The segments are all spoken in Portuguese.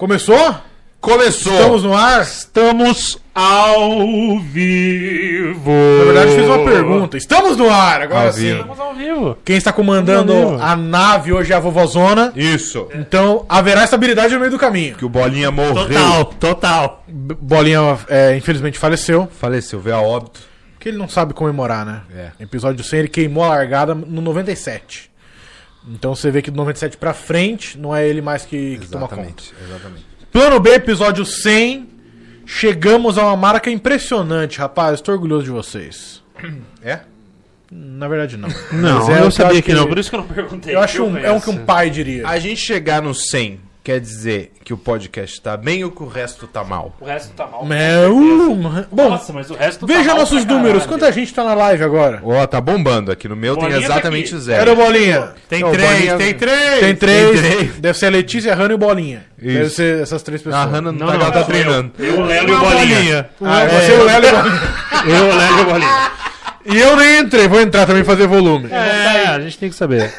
Começou? Começou! Estamos no ar? Estamos ao vivo. Na verdade, eu fiz uma pergunta. Estamos no ar, agora Ao sim. vivo. Estamos ao vivo. Quem está comandando a nave hoje é a vovozona. Isso! Então haverá estabilidade no meio do caminho. Que o Bolinha morreu. Total, total. Bolinha, é, infelizmente, faleceu. Faleceu, veio a óbito. Porque ele não sabe comemorar, né? É. Episódio 100, ele queimou a largada no 97. Então você vê que do 97 pra frente, não é ele mais que, que toma conta. Exatamente. Plano B, episódio 100. Chegamos a uma marca impressionante, rapaz. Estou orgulhoso de vocês. É? Na verdade, não. Não, Mas é o eu que sabia acho que, não, por isso que eu não perguntei. Eu acho um, é um que um pai diria. A gente chegar no 100 quer dizer que o podcast tá bem ou que o resto tá mal? O resto tá mal. É, uh, bom, Nossa, mas o resto tá veja mal nossos pra números. caralho. Quanta gente tá na live agora? Ó, tá bombando aqui. No meu Bolinha tem tá exatamente aqui. zero. Era o Bolinha. Tem três, Bolinha- tem três! Tem três. Tem três. Deve ser a Letícia, a Hanna e o Bolinha. Isso. Deve ser essas três pessoas. A Hannah não, Não, tá, não, ela tá sou treinando. Eu, o Léo e o Bolinha. Ah, É. você, o Léo e o Bolinha. Eu, o Léo e o Bolinha. E eu nem entrei, vou entrar também fazer volume. É, a gente tem que saber.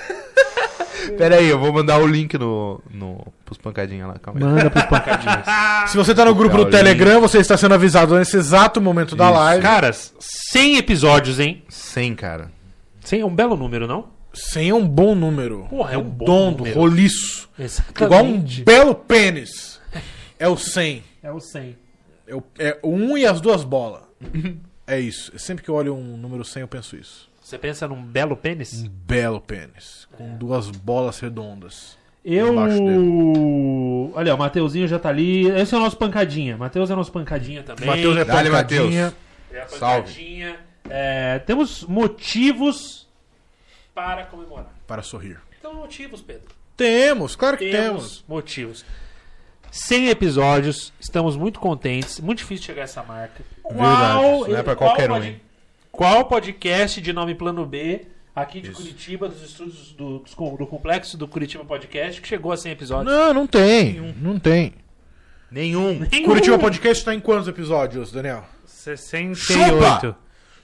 Pera aí, eu vou mandar o link no, no, pros pancadinhas lá. Calma aí. Manda pros pancadinhos. Se você tá no grupo do. Telegram, você está sendo avisado nesse exato momento da Isso. live. Caras, 100 episódios, hein? 100, cara. 100 é um belo número, não? 100 é um bom número. Porra, é um bom Redondo, número. roliço. Exatamente. Igual um belo pênis. É o 100. É o 100. É o, é o 1 e as duas bolas. É isso. Sempre que eu olho um número 100, eu penso isso. Você pensa num belo pênis? Um belo pênis. Com duas bolas redondas. Eu. Olha, o Mateuzinho já tá ali. Esse é o nosso pancadinha. Matheus é nosso pancadinha também. Matheus é Dale, pancadinha. É a Salve. pancadinha. É, temos motivos para comemorar. Para sorrir. Então, motivos, Pedro. Temos, claro que Temos, temos. motivos. 100 episódios, estamos muito contentes. Muito difícil chegar a essa marca. Verdade, não é pra qual qualquer um, pod- hein? Qual podcast de nome Plano B, aqui de Isso. Curitiba, dos estúdios do, do complexo do Curitiba Podcast, que chegou a 100 episódios? Não, não tem. Não tem. Nenhum. Nenhum. Curitiba Podcast tá em quantos episódios, Daniel? 68.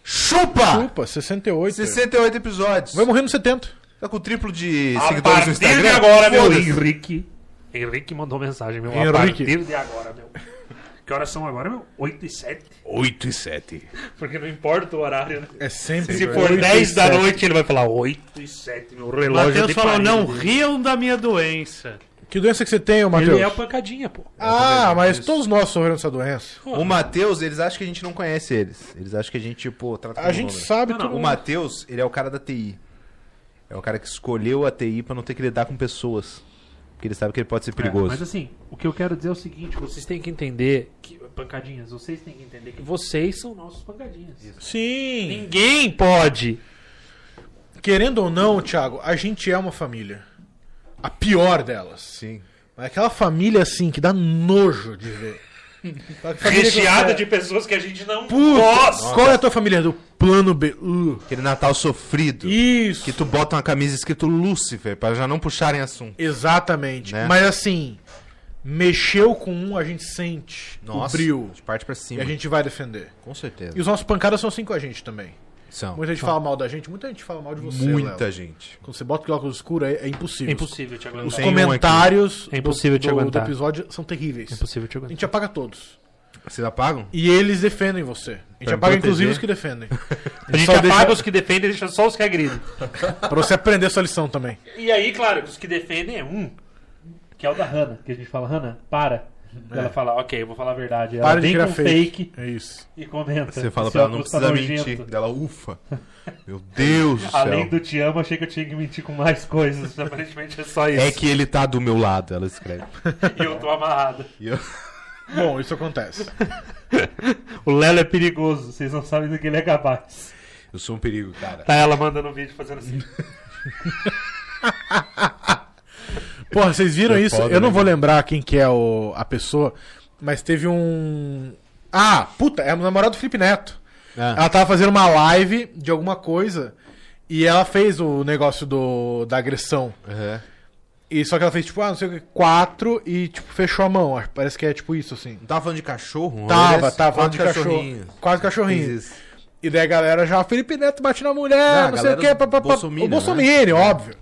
Chupa! Chupa, 68. 68 episódios. Vai morrer no 70. Tá com o triplo de A seguidores no partir Instagram? de agora, meu. Henrique. Henrique mandou mensagem, meu. A Henrique. partir de agora, meu. Que horas são agora, meu? 8 e 7. 8 e 7. Porque não importa o horário, né? É sempre. Se for 8 e 10 da 7. noite, ele vai falar 8 e 7, meu relógio Matheus falou, não dele." riam da minha doença. Que doença que você tem, ô Matheus? Ele é o pancadinha, pô. Ah, mas Isso. todos nós sofremos essa doença. O Matheus, eles acham que a gente não conhece eles. Eles acham que a gente, tipo, trata A gente sabe Não. O Matheus, ele é o cara da TI. É o cara que escolheu a TI pra não ter que lidar com pessoas. Porque ele sabe que ele pode ser perigoso. Mas assim, o que eu quero dizer é o seguinte: vocês têm que entender que. Pancadinhas, vocês têm que entender que vocês são nossos pancadinhas. Sim. Ninguém pode. Querendo ou não, Thiago, a gente é uma família. A pior delas. Sim. Mas aquela família, assim, que dá nojo de ver. Recheada de pessoas que a gente não Puta, gosta. Qual é a tua família? Do plano B. Uh, Aquele Natal sofrido. isso. Que tu bota uma camisa escrito Lúcifer, pra já não puxarem assunto. Exatamente. Né? Mas assim, mexeu com um, a gente sente o bril. de parte pra E cima. a gente vai defender. Com certeza. E os nossos pancadas são assim com a gente também. São. Muita gente fala mal da gente, muita gente fala mal de você. Muita Léo. gente. Quando você bota o óculos escuro, é, é impossível. É impossível te aguentar. Os Tem um comentários É impossível do, te do- do aguentar. episódio são terríveis. É impossível te A aguentar. gente apaga todos. Vocês apagam? E eles defendem você. A gente Pra apaga inclusive os que defendem. A gente apaga deixa- os que defendem e deixa só os que agridem. Pra você aprender sua lição também. E aí, claro, os que defendem é um, que é o da Hannah, que a gente fala, Hannah, para. E Ela fala, ok, eu vou falar a verdade. Ela Para de vem criar com fake. fake. É isso. e comenta. Você fala pra ela, não tá precisa nojento. mentir. Dela, ufa. Meu Deus do céu. Além do te amo, achei que eu tinha que mentir com mais coisas. Aparentemente é só isso. É que ele tá do meu lado, ela escreve. E eu tô amarrado. E eu- Bom, isso acontece. O Lelo é perigoso, vocês não sabem do que ele é capaz. Eu sou um perigo, cara. Tá ela mandando um vídeo fazendo assim. Porra, vocês viram É isso? foda, Eu não né, vou lembrar quem que é o, a pessoa, mas teve um. Ah, puta, é o namorado do Felipe Neto. Ah. Ela tava fazendo uma live de alguma coisa e ela fez o negócio do, da agressão. Uhum. E só que ela fez, tipo, ah, não sei o que, quatro e, tipo, fechou a mão. Parece que é tipo isso, assim. Tava falando de cachorro? Tava, tava falando de Quatro cachorro. cachorrinhos. Quase cachorrinho. Fiz isso. E daí a galera já, Felipe Neto bate na mulher, Não, não sei o que, papapá. O Bolsominion, né? óbvio.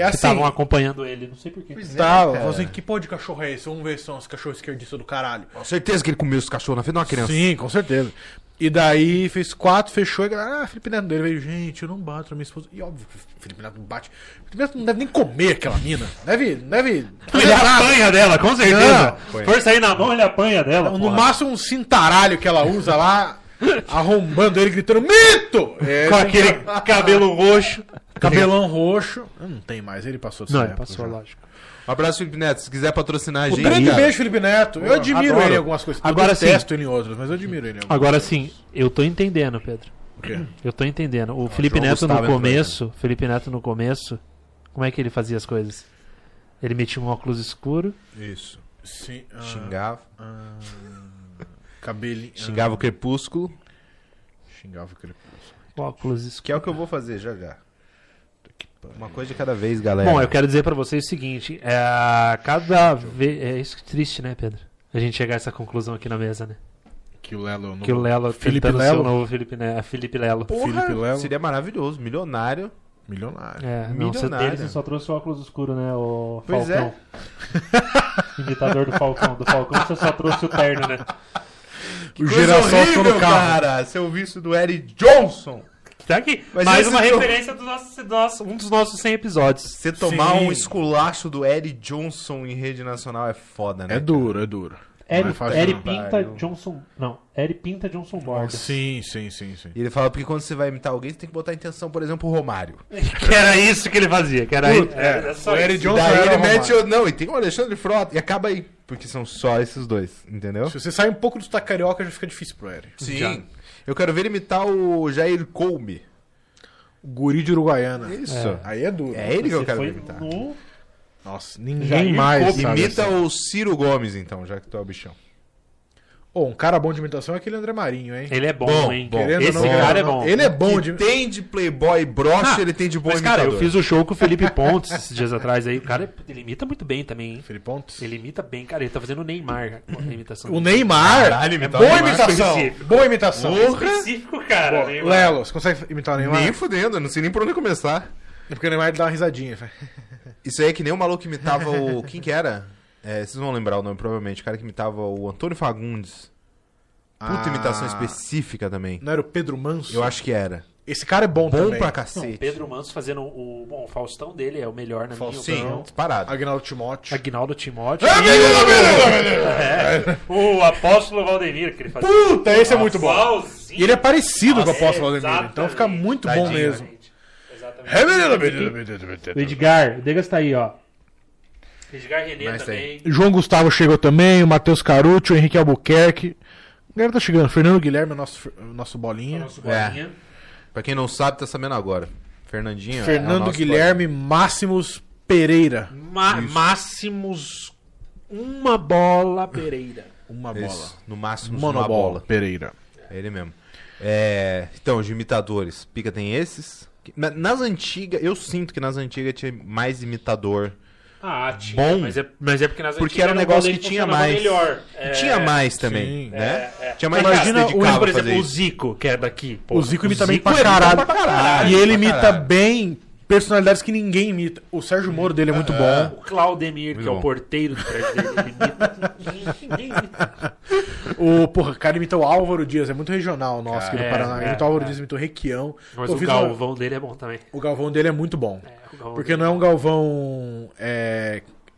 É senhora. Que assim. estavam acompanhando ele, não sei porquê. Pois é, Tá, cara. assim, que pô de cachorro é esse? Vamos ver se são os cachorros esquerdistas do caralho. Com certeza que ele comeu os cachorros na frente de uma criança. Sim, com certeza. E daí fez quatro, fechou e ah, Felipe Neto dele veio, gente, eu não bato na minha esposa. E óbvio que o Felipe Neto não bate. O Felipe Neto não deve nem comer aquela mina. Deve. deve Ele apanha dela, com certeza. Não, For sair na mão, ele apanha dela. No porra. máximo um cintaralho que ela usa lá, arrombando ele, gritando, mito! É, Com aquele que- cabelo roxo. Cabelão roxo. Não tem mais, ele passou Não, época passou, já. lógico. Um abraço, Felipe Neto. Se quiser patrocinar a Um gente. grande cara. beijo, Felipe Neto. Eu admiro adoro. ele em algumas coisas. Agora eu sim. detesto ele em outras, mas eu admiro ele. Agora sim, eu tô entendendo, Pedro. O quê? Eu tô entendendo. O Felipe João Neto Gustavo no entrou começo, Felipe Neto no começo, como é que ele fazia as coisas? Ele metia um óculos escuro, Isso. Sim. ah, Xingava. ah, cabelinho. ah, Xingava o crepúsculo. xingava o crepúsculo. óculos escuro. Que é o que eu vou fazer já já. Uma coisa de cada vez, galera. Bom, eu quero dizer pra vocês o seguinte, é, cada vez é isso que é triste, né, Pedro? A gente chegar a essa conclusão aqui na mesa, né? Que o Lelo. Que o Lelo Felipe Lelo? novo Felipe, né? Felipe Lelo. Porra, Felipe Lelo. Seria maravilhoso. Milionário. Milionário. É, não, você, Milionário. ele só trouxe o óculos escuro, né, o Pois Falcão. Imitador do Falcão. Do Falcão você só trouxe o terno, né? O girassol no carro. cara. Seu visto do Eric Johnson. Tá aqui. Mas Mais uma referência do nosso, do nosso- um dos nossos 100 episódios. Você tomar Sim. um esculacho do Eric Johnson em rede nacional é foda, né? É duro, é duro. Não Eri, é. Pinta. Johnson. Não, Eri Pinta Johnson Borda. Sim, sim, sim, sim. E ele fala porque quando você vai imitar alguém, você tem que botar a intenção, por exemplo, o Romário. Que era isso que ele fazia. Que era Puta, isso. é, É, só o Eri isso. Johnson Daí era ele o mete o... Não, e tem o Alexandre Frota. E acaba aí. Porque são só esses dois, entendeu? Se você sai um pouco do sotaque carioca, já fica difícil pro Eri. Sim. Já. Eu quero ver imitar o Jair Colme. O guri de Uruguaiana. Isso. Aí é duro. É ele que eu Você quero imitar. no... Nossa, ninguém Jair mais Imita assim. o Ciro Gomes, então, já que tu é o bichão. Ô, um cara bom de imitação é aquele André Marinho, hein? Ele é bom, Bom, hein? bom. Querendo Esse ou não, cara é não, bom. Ele é bom de... tem de playboy broche, Ah, ele tem de bom Mas, cara, imitador. eu fiz o show com o Felipe Pontes esses dias atrás aí. O cara, ele imita muito bem também, hein? Felipe Pontes. Ele imita bem, cara. Ele tá fazendo o Neymar com a imitação. O Neymar. Caralho, é imitar o boa Neymar. imitação. Específico. Boa imitação. específico, cara. Neymar. Lelo, você consegue imitar o Neymar? Nem fudendo, eu não sei nem por onde começar. É porque o Neymar dá uma risadinha. Isso aí é que nem o maluco que imitava o. Quem que era? É, vocês vão lembrar o nome, provavelmente. O cara que imitava o Antônio Fagundes. Puta Ah. imitação específica também. Não era o Pedro Manso? Eu acho que era. Esse cara é bom, Bom também. pra Não, cacete. Pedro Manso fazendo o. Bom, o Faustão dele é o melhor na minha Faustão. Sim, opinião. disparado. Agnaldo Timóteo. Agnaldo Timóteo. É, o apóstolo Valdemir que ele fazia. Puta, esse é muito bom. E ele é parecido com o Nossa, apóstolo Valdemir. exatamente. Então fica muito bom Tadinho, mesmo. Exatamente. O Edgar, o Degas tá aí, ó. Edgar René Mas também. João Gustavo chegou também, o Matheus Carucci, o Henrique Albuquerque. A galera tá chegando. Fernando Guilherme, nosso, nosso bolinha. Nosso bolinha. Pra quem não sabe, tá sabendo agora. Fernandinho. é o Fernando nosso Guilherme Máximos Pereira. Ma Máximos uma bola Pereira. Uma bola. Isso, no máximo uma bola. Pereira. É ele mesmo. É, então, de imitadores. Pica tem esses. Na- Nas antigas, eu sinto que nas antigas tinha mais imitador. Ah, tinha. Bom. Mas é, mas é porque nas Porque era um o negócio que tinha mais. Melhor. É, Tinha mais também, sim. né? é, é. Tinha mais Imagina o- Por exemplo, o. Zico, que é daqui. pô, O Zico imita bem pra imita caralho. pra caralho. E ele imita bem personalidades que ninguém imita. O Sérgio Moro dele é muito bom. O Claudemir, que Muito é bom. o porteiro do prédio dele, ele imita. Ninguém imita. O, porra, o cara imita o Álvaro Dias, é muito regional nosso aqui do Paraná. é, imita o Álvaro é. Dias, imita o Requião. Mas Eu o fiz uma- Galvão dele é bom também. O Galvão dele é muito bom. É, Galvão Porque dele. não é um Galvão.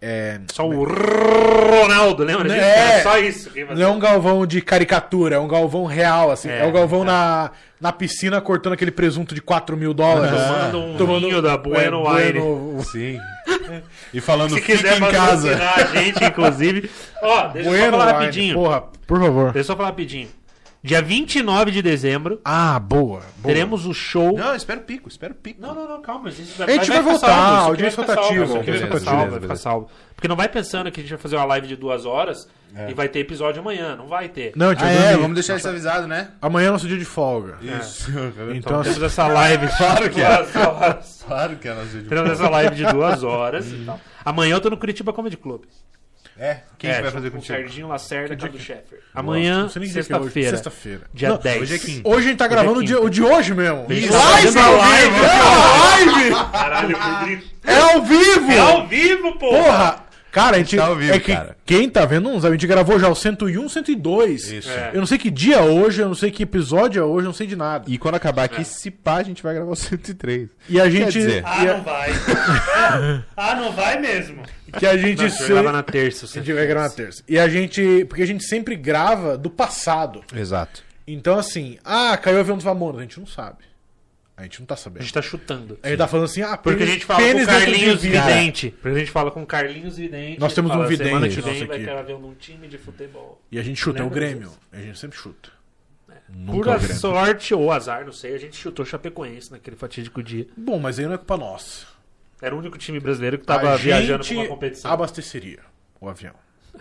É. é Só o Ronaldo, lembra disso? É. Era só isso. não é um Galvão de caricatura, é um Galvão real, assim. É, É, o Galvão é. na, na piscina cortando aquele presunto de 4 mil dólares. Tomando um vinho da Bueno. Bueno- Sim. E falando Se quiser patrocinar a gente, inclusive. Ó, deixa eu só falar Wine. rapidinho. Porra, por favor. Deixa eu só falar rapidinho. Dia 29 de dezembro, Ah, boa. boa. teremos o show. Não, espera o pico, espera o pico. Não, não, não, calma. A gente A gente vai voltar, isso aqui audiência vai ficar salvo, rotativa, vai ficar salvo, beleza, vai ficar beleza. salvo. Porque não vai pensando que a gente vai fazer uma live de duas horas e vai ter episódio amanhã. Não vai ter. Não, gente Ah, é, vamos deixar isso avisado, né? Amanhã é nosso dia de folga. Isso. Então, Temos essa live. Claro que é. duas horas. Claro que é nosso dia de Teremos essa live de duas horas. Amanhã eu tô no Curitiba Comedy Club. É, quem é, que vai fazer com o? Serginho Lacerda e Cadu Sheffer. não Amanhã, é sexta-feira. Sexta-feira. Dia Não, 10. hoje é quinta. Hoje a gente tá Hoje é gravando o, dia, o de hoje mesmo. gente Live, tá live, vivo, é live! Caralho, Pedrinho. É ao vivo! É ao vivo, porra! Porra! Cara, a gente. tá ao vivo, é que cara. quem tá vendo não sabe, a gente gravou já o 101, 102. Isso. É. Eu não sei que dia é hoje, eu não sei que episódio é hoje, eu não sei de nada. E quando acabar aqui, se pá, a gente vai gravar o 103. E a gente. dizer- Ah, e a- não vai. ah, não vai mesmo. Que a gente. Não, se- grava na terça. A gente vai gravar na terça. E a gente. Porque a gente sempre grava do passado. Exato. Então, assim, ah, caiu o avião dos Mamonas. A gente não sabe. A gente não tá A sabendo. gente tá chutando. A gente tá falando assim, ah, Porque a gente fala com de Carlinhos. Vidente. Porque a gente fala com o Carlinhos Vidente. Nós temos um fala, vidente Semana que vem vai aqui. ter avião num time de futebol. E a gente chuta, é o Grêmio. A gente sempre chuta. Por Nunca é a Grêmio. sorte ou azar, não sei, a gente chutou Chapecoense naquele fatídico dia. Bom, mas aí não é culpa nossa. Era o único time brasileiro que tava a viajando pra uma competição. abasteceria o avião.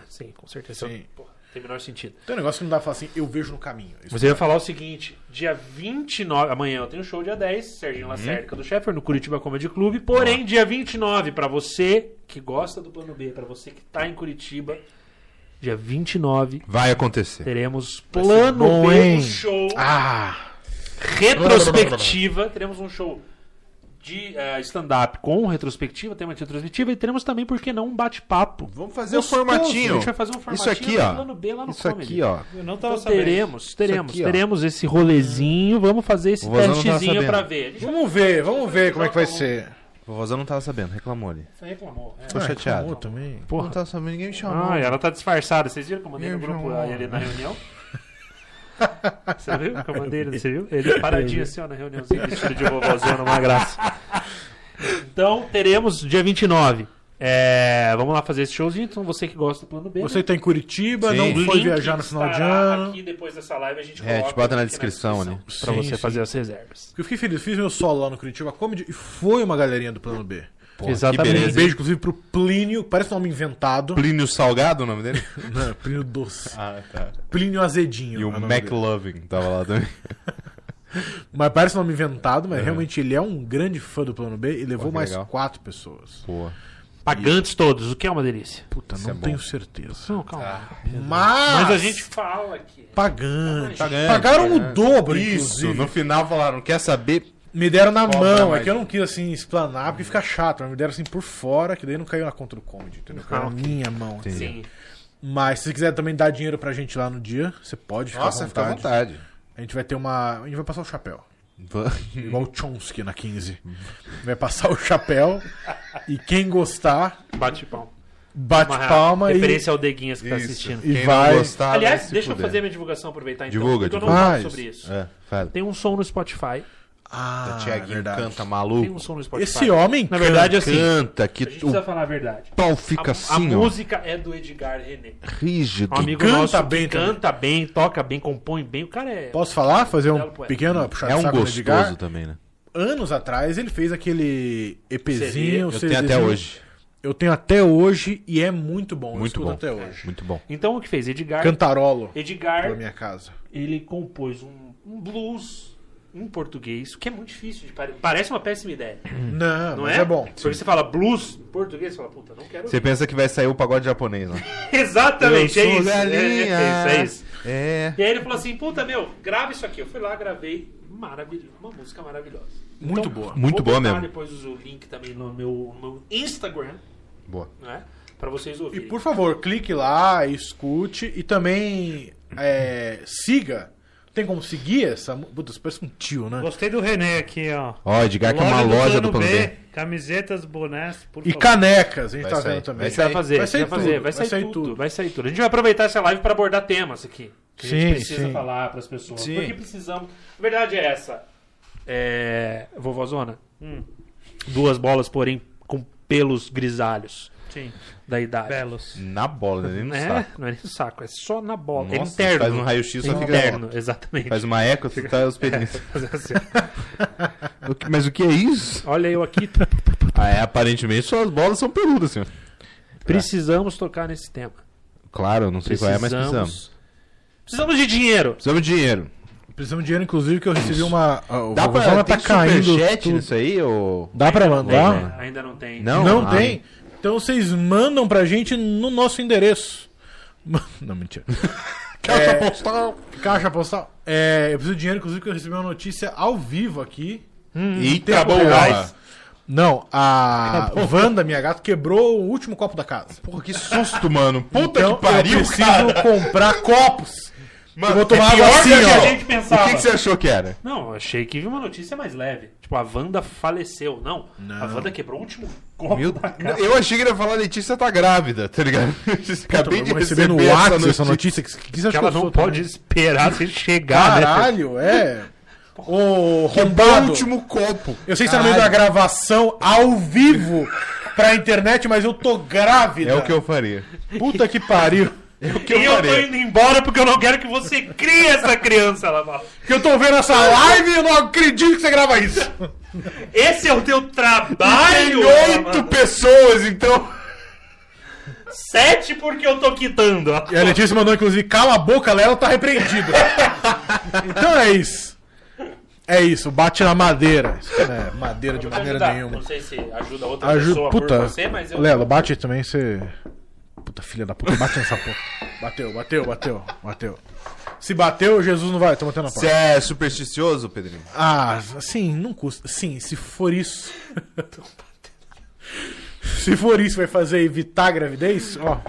Sim, com certeza. Sim. Porra, tem o menor sentido. Tem um negócio que não dá pra falar assim, eu vejo no caminho. Isso Mas eu ia falar o seguinte: dia 29, amanhã eu tenho show dia 10, Serginho Lacerda do Sheffer, no Curitiba Comedy Clube. Porém, dia 29, pra você que gosta do plano B, pra você que tá em Curitiba, dia 29, Vai acontecer. teremos plano bom, B, um show Ah! retrospectiva. Teremos um show de eh, stand-up com retrospectiva, tema de retrospectiva, e teremos também, por que não, um bate-papo. Vamos fazer Gostoso. o formatinho. A gente vai fazer um formatinho Isso aqui, ó. plano B lá no Isso Comedy. aqui, ó. Eu não tava Então, sabendo. teremos, teremos, aqui, teremos esse rolezinho, vamos fazer esse O Vozão não tava testezinho sabendo. pra ver. A gente Vamos ver, vamos ver como é que vai ser. O vovózão não tava sabendo, reclamou ali. Você reclamou. É. Tô chateado. reclamou também. Não Porra. tava sabendo, ninguém me chamou. Ah, ela tá disfarçada. Vocês viram que eu mandei no Me grupo aí ali na reunião? Você viu que eu mandei? ele? Você viu? Ele paradinho assim, ó, na reuniãozinha, vestido de vovózão, numa graça. Então, teremos dia 29. É, vamos lá fazer esse showzinho. Então, você que gosta do plano B. Você tá em Curitiba, Sim. não né? foi Link viajar no final de ano. Aqui depois dessa live a gente É, a gente coloca bota na o link descrição ali. Pra Sim, você sim. fazer as reservas. Eu fiquei feliz, fiz meu solo lá no Curitiba Comedy e foi uma galerinha do plano B. Porra, Exatamente. Um beijo, inclusive, pro Plínio, parece um nome inventado. Plínio Salgado, o nome dele? Não, Plínio Doce. ah, tá. Plínio Azedinho. E o é. McLovin tava lá também. Mas parece um nome inventado, mas realmente ele é um grande fã do plano B e levou Pô, mais legal. quatro pessoas. Pô. Pagantes todos, o que é uma delícia. Puta, Isso não é tenho certeza. Não, calma. Mas, Mas a gente fala aqui. Pagante. Pagante, Pagaram o dobro, Isso, inclusive. no final falaram, quer saber? Me deram na Cobra mão, é que eu não quis assim explanar porque fica chato, mas me deram assim por fora, que daí não caiu na conta do comedy, entendeu? Caiu Ah, na minha mão. Entendi. Sim. Mas se você quiser também dar dinheiro pra gente lá no dia, você pode ficar Nossa, à fica à vontade. vontade. A gente vai ter uma. A gente vai passar o chapéu. Igual o Chomsky na 15. Vai passar o chapéu e quem gostar, Bate pau. bate Uma palma e, referência ao Deguinhas que tá Isso. assistindo. e Quem vai. não gostar, Aliás, vai deixa eu fuder. fazer minha divulgação, aproveitar então. Divulga, porque eu não divulga. falo sobre isso. É. Tem um som no Spotify. Ah, O Thiaguinho verdade. canta Tem um maluco. som no Spotify. Esse homem Na verdade, canta. assim, Canta, que a gente o precisa falar a verdade. pau A, fica a assim, ó. música é do Edgar René. Rígido. Um amigo canta nosso bem que também. canta bem, toca bem, compõe bem. O cara é. Posso falar? Fazer um Belo poeta. pequeno puxar É um gostoso Edgar? também, né? Anos atrás ele fez aquele EPzinho. Eu tenho até hoje. Eu tenho até hoje e é muito bom. eu Muito escuto bom. até hoje. Muito bom. Então o que fez? Edgar. Cantarolo Edgar, pra minha casa. ele compôs um, um blues em português, que é muito difícil de pare... Parece uma péssima ideia. Não, Não mas é? é, bom. Porque você fala blues em português, você fala, puta, não quero. Você pensa que vai sair o pagode japonês, né? Exatamente, Eu é sou isso. É, galinha. é isso, é isso. É. E aí ele falou assim, puta, meu, grava isso aqui. Eu fui lá, gravei. Maravilhoso. Uma música maravilhosa. Muito boa. Muito vou boa mesmo. depois o link também no meu, no meu Instagram, Boa. né? Pra vocês E ouvirem. por favor, clique lá, escute e também é, siga. Tem como seguir essa. isso parece um tio, né? Gostei do René aqui, ó. Ó, Edgar que é uma do loja do Plano Plano B. Camisetas, bonés, por E favor. canecas, a gente Vai tá sair. vendo também. Vai A vai fazer, Vai sair vai fazer, tudo, vai sair, vai sair tudo, tudo. vai sair tudo. A gente vai aproveitar essa live para abordar temas aqui. Que a Sim, gente precisa sim. falar para as pessoas. Sim. Porque precisamos. A verdade é essa. É... Vovózona, Hum, duas bolas, porém com pelos grisalhos sim, da idade. belos. Na bola, né? Nem no É, saco. não é nem no saco, é só na bola. é Nossa, interno. faz um raio-x, só fica- interno, exatamente. Faz uma eco, tu tá os pelinhos. Fazer assim. Mas o que é isso? Olha eu aqui. Ah, é, aparentemente suas bolas são peludas, senhor. Precisamos tocar nesse tema. Claro, eu não sei qual é, mas precisamos. Precisamos de dinheiro. Precisamos de dinheiro. Precisamos de dinheiro, inclusive, que eu recebi uma. O Dá pra tá caindo. superchat nisso aí, ou... Dá pra Tem, mandar? né? Ainda não tem. Não? Não Ah. tem? Então vocês mandam pra gente no nosso endereço. Não, mentira. Caixa É. postal. Caixa postal. É, eu preciso de dinheiro, inclusive, que eu recebi uma notícia ao vivo aqui. Eita, tempo boa. reais. Não, a Wanda, minha gata, quebrou o último copo da casa. Porra, que susto, mano. Puta então que pariu, eu preciso cara. comprar copos. Mano, eu vou tomar é pior água assim, que a que a ó. gente O pensava. que, que você achou que era? Não, eu achei que vi uma notícia mais leve. Tipo, a Wanda faleceu. Não, a Wanda quebrou o último copo Meu, da casa. eu achei que ele ia falar Letícia tá grávida, tá ligado? Acabei de receber no essa WhatsApp essa notícia. notícia. Que, que você Que ela não pode também? esperar se chegar, né? Caralho, é. Ô, Quebrou o roubado. último copo. Eu sei que você tá no meio da gravação ao vivo pra internet, mas eu tô grávida. É o que eu faria. Puta que pariu. É o que E eu eu tô indo embora porque eu não quero que você crie essa criança, ela fala. Que eu tô vendo essa live e eu não acredito que você grava isso. Esse é o teu trabalho! ela oito pessoas, então. Sete porque eu tô quitando. E a Letícia mandou, inclusive, cala a boca, Lela tá repreendido. então é isso. É isso, bate na madeira. Isso não é madeira de maneira ajudar. nenhuma. Não sei se ajuda outra Ajuda, pessoa puta. por você, mas eu... Lelo, bate também, você. Puta filha da puta, bate nessa porra. Bateu, bateu, bateu, bateu. Se bateu, Jesus não vai, tô batendo na Você porta. é supersticioso, Pedrinho? Ah, sim, não custa. Sim, se for isso. se for isso, vai fazer evitar a gravidez, ó.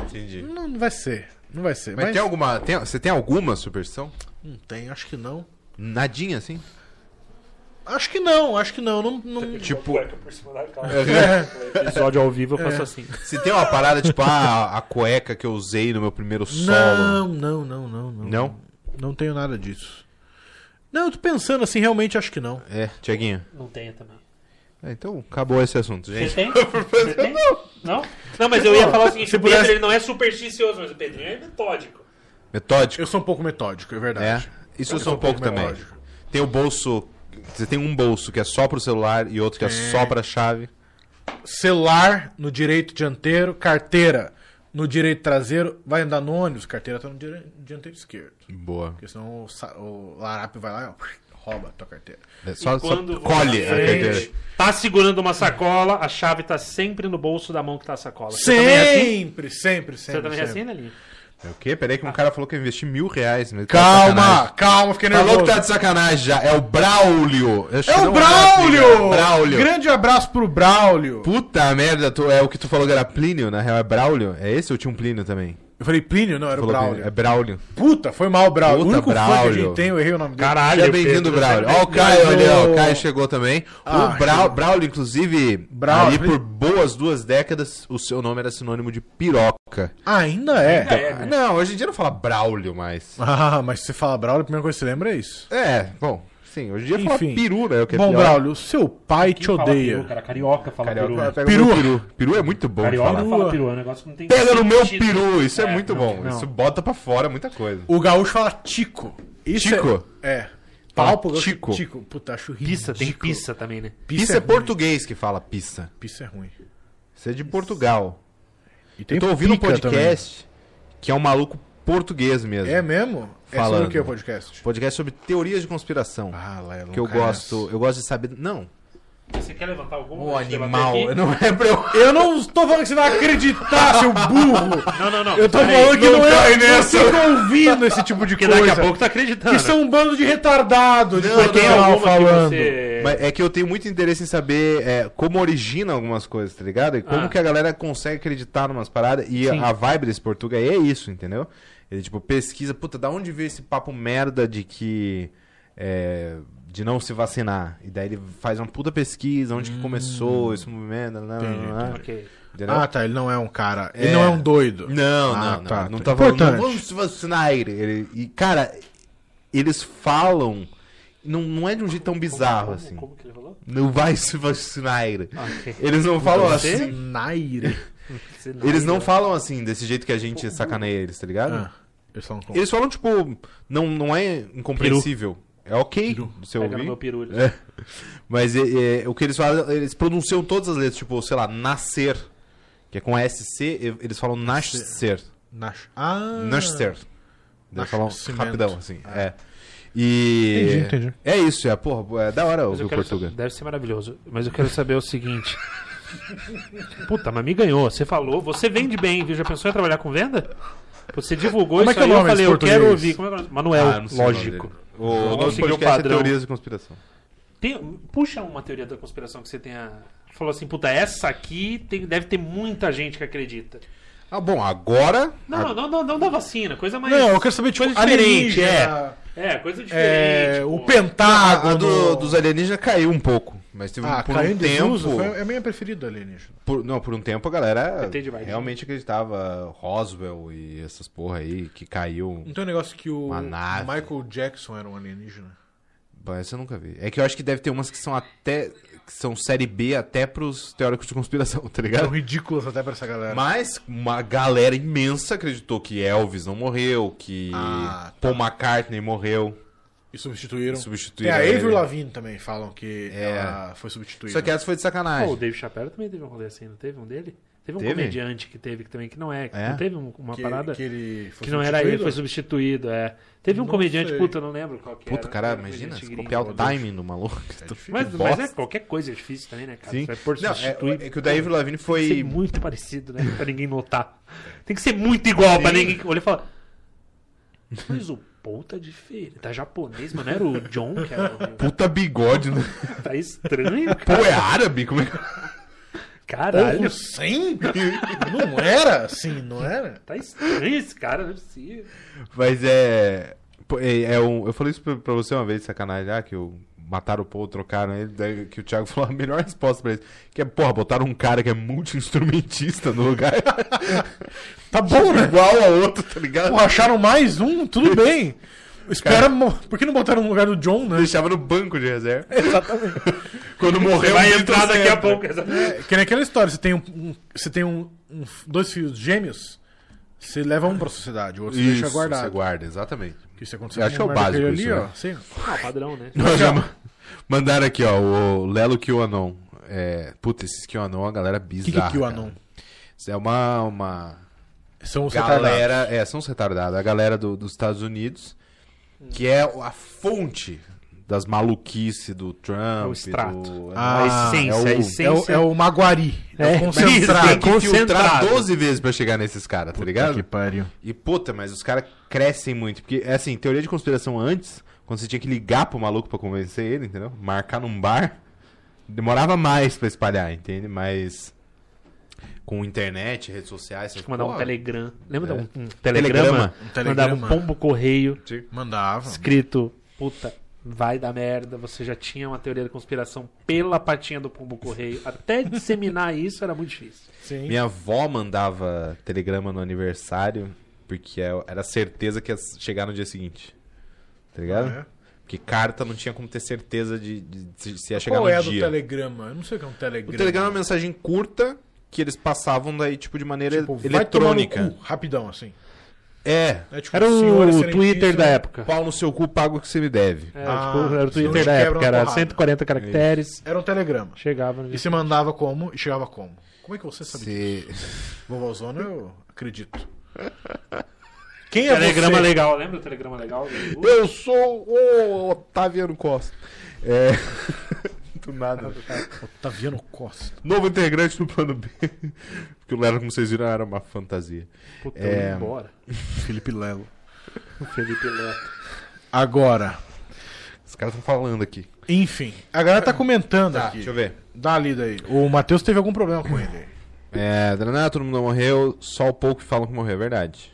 Entendi. Não, não vai ser. Não vai ser. Mas Mas, tem alguma. Tem, você tem alguma superstição? Não tem, acho que não. Nadinha, assim? Acho que não, acho que não. não, não... Tipo, Cueca por cima da calça. É. Episódio ao vivo eu faço assim. se tem uma parada, tipo, ah, a cueca que eu usei no meu primeiro solo. Não, não, não, não, não. Não? Não tenho nada disso. Não, eu tô pensando assim, realmente acho que não. É, Tiaguinho. Não tenho também. É, então, acabou esse assunto, Você gente. tem? Você tem? Não? Não, mas eu ia falar o seguinte, Se o Pedro pudesse- ele não é supersticioso, mas o Pedrinho é metódico. Metódico? Eu sou um pouco metódico, é É. verdade. Isso eu sou um pouco também. metódico. Tem o bolso. Você tem um bolso que é só pro celular e outro que é, só pra chave. Celular no direito dianteiro, carteira no direito traseiro, vai andar no ônibus, carteira tá no dire- dianteiro esquerdo. Boa. Porque senão o, o larápio vai lá e ó, rouba a tua carteira. É só, E só quando colhe você a tá carteira. frente, Tá segurando uma sacola, a chave tá sempre no bolso da mão que tá a sacola. Você também é assim? Sempre, sempre, sempre. Você também é sempre. assim, Nelinho? É o quê? Peraí que um cara falou que ia investir mil reais. mas tá Calma, sacanagem. calma, fiquei nervoso. Falou que tá de sacanagem já. É o Braulio. É o não Braulio! assim, né? Braulio. Grande abraço pro Braulio. Puta merda, tu- é o que tu falou que era Plínio, na real é Braulio. É esse ou tinha um Plínio também? Eu falei Plínio, não, era o Braulio. Plínio. É Braulio. Puta, foi mal, Braulio. Puta, o único fã que a Braulio. gente tem, eu errei o nome dele. Caralho, Seja bem-vindo, Braulio. Ó, o Caio ali, ó. o- Caio chegou também. Ah, o Brau-. Braulio, inclusive, Braulio. ali por boas duas décadas, o seu nome era sinônimo de piroca. Ah, ainda é. Ainda é, né? Não, hoje em dia não fala Braulio mais. Ah, mas se você fala Braulio, a primeira coisa que você lembra é isso. É, bom, sim, hoje em dia fala Enfim. peru, né? O que é Bom, pior. Braulio, o seu pai Quem te fala odeia. Peru, cara, carioca fala Carioca, peru. né? pega Peru. meu peru. Peru é muito bom de Carioca falar. fala peru, é um negócio que não tem Pega no meu sentido. peru, isso é, É, muito não, bom. não. Isso bota pra fora muita coisa. O gaúcho fala Tico. Isso Tico? É. é. Fala gaúcho, tico. Tico. Puta, acho ridículo. Pissa, tem pissa também, né? Pissa é português que fala pissa. Pissa é ruim. Isso é de Portugal. E tem Eu tô ouvindo um pica podcast que é um maluco português mesmo. É mesmo? É Falando. sobre o que o podcast? Podcast sobre teorias de conspiração. Ah, Lelo. que eu gosto, eu gosto de saber. Não, Você quer levantar algum? eu animal, não é pra eu. Eu não tô falando que você vai acreditar, seu burro. Não, não, não. Eu tô Peraí, falando que não não, é. Não nessa. fica ouvindo esse tipo de Porque coisa. daqui a pouco tá acreditando. Que são um bando de retardados. De Não, quem não, alguma falando. que você... Mas é que eu tenho muito interesse em saber é, como origina algumas coisas, tá ligado? E como Ah. que a galera consegue acreditar numas paradas. E Sim. a, a vibe desse português é isso, entendeu? Ele, tipo, pesquisa, puta, da onde veio esse papo merda de que. é, de não se vacinar. E daí ele faz uma puta pesquisa, onde que começou esse movimento. Não, não, Entendi, não, não, Ok. entendeu? Ah, tá. Ele não é um cara. Ele É. não é um doido. Não, Ah, não, não. tá, não tá. tá falando, não, vamos se vacinar. Ele, ele- e, cara, eles falam. Não, não é de um jeito tão bizarro como, assim. Como que ele falou? Não vai se vacinar. Ah, ok. Eles não falam assim. Naire. Eles não falam assim, desse jeito que a gente sacaneia eles, tá ligado? Ah, eles falam como? Eles falam, tipo, não, não é incompreensível. É ok Peru. você Pega no ouvir. meu peru. É. Mas é, é, o que eles falam, eles pronunciam todas as letras, tipo, sei lá, nascer. Que é com SC, eles falam nascer. Nash. Ah. Nascer. Eles falam rapidão, assim. É. E. Entendi, entendi. É isso, é, porra, é da hora ouvir eu o português. deve ser maravilhoso. Mas eu quero saber o seguinte. Puta, mas me ganhou. Você falou, você vende bem, viu? Já pensou em trabalhar com venda? Você divulgou Como é isso que é o aí, eu nome falei, eu quero ouvir. Como é que é o nome? Manuel, Ah, não sei o nome lógico. dele. O, o nosso seguir o podcast é padrão. Teorias de Conspiração. tem- puxa uma teoria da conspiração que você tenha. Falou assim, puta, essa aqui tem- deve ter muita gente que acredita. Ah, bom, agora. Não, não, não, não da vacina, coisa mais. Não, eu quero saber, tipo, coisa diferente, é. alienígena, É, coisa diferente. é, o pô. Pentágono. a do- dos alienígenas caiu um pouco. Mas teve Ah, por caiu um em tempo. desuso, foi, é a minha preferida alienígena. por- não, por um tempo a galera realmente acreditava Roswell e essas porra aí que caiu. Não tem um negócio que o. Michael Jackson era um alienígena? Bom, essa eu nunca vi. É que eu acho que deve ter umas que são até. Que são série B até pros teóricos de conspiração, tá Eram ligado? ridículos até pra essa galera. Mas uma galera imensa acreditou que Elvis não morreu, que Ah, tá. Paul McCartney morreu. E substituíram. Substituíram Tem a Avril. Lavigne também, falam que É. ela foi substituída. Só que essa foi de Pô, sacanagem. o Dave Chappelle também teve um rolê assim, não teve um dele? Teve um Teve? comediante que teve que também, que não é. que É? Não teve um- uma que, parada. que ele foi Que não era ele, foi substituído, é. Teve um Não comediante, sei. puta, eu não lembro qual que Puta, era. cara, imagina, se gringo. copiar o Deus. timing do maluco. É. Mas, mas é qualquer coisa é difícil também, né, cara? Sim. Você vai pôr Não, substituir. é, é que o da Avril Lavigne Tem que foi. ser muito parecido, né? Pra ninguém notar. Tem que ser muito igual pra ninguém olhar e falar. Mas o Paul tá diferente. Tá japonês, mano. Não era o John que era o... Puta bigode, né? Tá estranho, Pô, é árabe? Como é que. caralho. Porra, sim? não era assim, não era? Tá estranho esse cara, não é possível. Mas é. É, é um, eu falei isso pra, você uma vez, sacanagem, ah, que o, mataram o Paul, trocaram ele, daí que o Thiago falou a melhor resposta pra ele. Que é, porra, botaram um cara que é multi-instrumentista no lugar. Tá bom, né? Igual a outro, tá ligado? Pô, acharam mais um, tudo bem. Espera, mo- por que não botaram no lugar do John, né? Deixava no banco de reserva. Exatamente. Quando morreu, Vai entrar daqui a pouco. É, que nem aquela história, você tem, um, um- você tem um, um- dois fios gêmeos, você leva um pra sociedade, o outro você deixa Isso, guardado. você guarda, exatamente. Que isso aconteceu Eu acho que é o básico aquele isso, ali, né? ó. Sim. Ah, padrão, né? Nós já ma- mandaram aqui, ó, o Lelo QAnon. É, puta, esses QAnon, a galera O que, bizarra. que é o cara. Anon? Isso é uma, uma São os retardados. galera, é, são os retardados, a galera do- dos Estados Unidos, que é a fonte das maluquices do Trump. É o extrato. do- Ah, a essência, é o- a É o, essência. é o Maguari. É, É, concentrado. Tem que filtrar concentrado. 12 vezes pra chegar nesses caras, tá ligado? Que pariu. E puta, mas os caras crescem muito. Porque, é assim, teoria de conspiração antes, quando você tinha que ligar pro maluco pra convencer ele, entendeu? Marcar num bar, demorava mais pra espalhar, entende? Mas com internet, redes sociais, Tinha que mandar um telegram. Lembra É. de um, um telegrama? Telegrama. Um telegrama. Mandava um pombo correio Mandava. escrito, puta, vai dar merda. Você já tinha uma teoria da conspiração pela patinha do pombo correio. Até disseminar isso era muito difícil. Sim. Minha avó mandava telegrama no aniversário, porque é- era certeza que ia chegar no dia seguinte. Tá ligado? É. Porque carta não tinha como ter certeza de, de- de se ia chegar Qual no é a do dia. telegrama? Eu não sei o que é um O telegrama. telegrama é uma mensagem curta que eles passavam daí, tipo, de maneira Tipo, vai tomar eletrônica. no cu, rapidão, assim. É. É, tipo, Era senhor o. Twitter da época. Pau no seu cu, paga o que você me deve. É, Ah, tipo, era o Twitter da época, era porrada. 140 caracteres. Era um telegrama. Chegava no E você mandava como e chegava como? Como é que você sabe disso? Você... Vovózona, eu acredito. Quem é Telegrama você? legal, lembra o telegrama legal? Eu sou o Otaviano Costa. É... Do nada. Otaviano Costa. Novo integrante do plano B. Porque o Lero, como vocês viram, era uma fantasia. Puta, É. eu embora. Felipe Lelo. Felipe Neto. Agora, Os caras estão falando aqui. enfim. A galera tá comentando Tá, aqui. deixa eu ver. Dá a lida aí. O Matheus teve algum problema com ele. É, Draná, todo mundo morreu, só o pouco que falam que morreu, é verdade.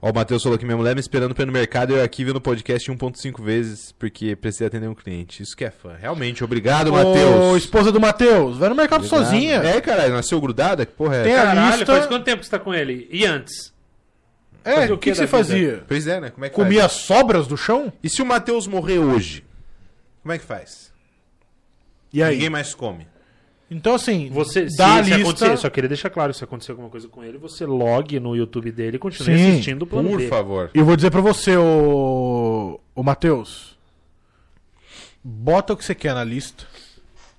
Ó, o Matheus falou que minha mulher me esperando pra ir no mercado e eu aqui vendo o podcast 1.5 vezes porque precisei atender um cliente. Isso que é fã. Realmente, obrigado, Ô, Matheus. esposa do Matheus, vai no mercado Obrigado. sozinha. É, caralho, nasceu grudada? Que porra é Tem a Caralho, lista. faz quanto tempo que você tá com ele? E antes? É, o que, que você vida? fazia? Pois é, né? Como é que Comia faz? sobras do chão? E se o Matheus morrer hoje? Como é que faz? E aí? Ninguém mais come. Então, assim, Você, se, dá a se lista... acontecer, só queria deixar claro, se acontecer alguma coisa com ele, você logue no YouTube dele e continue Sim, assistindo o plano Por B. favor. E eu vou dizer pra você, o, o Matheus. Bota o que você quer na lista.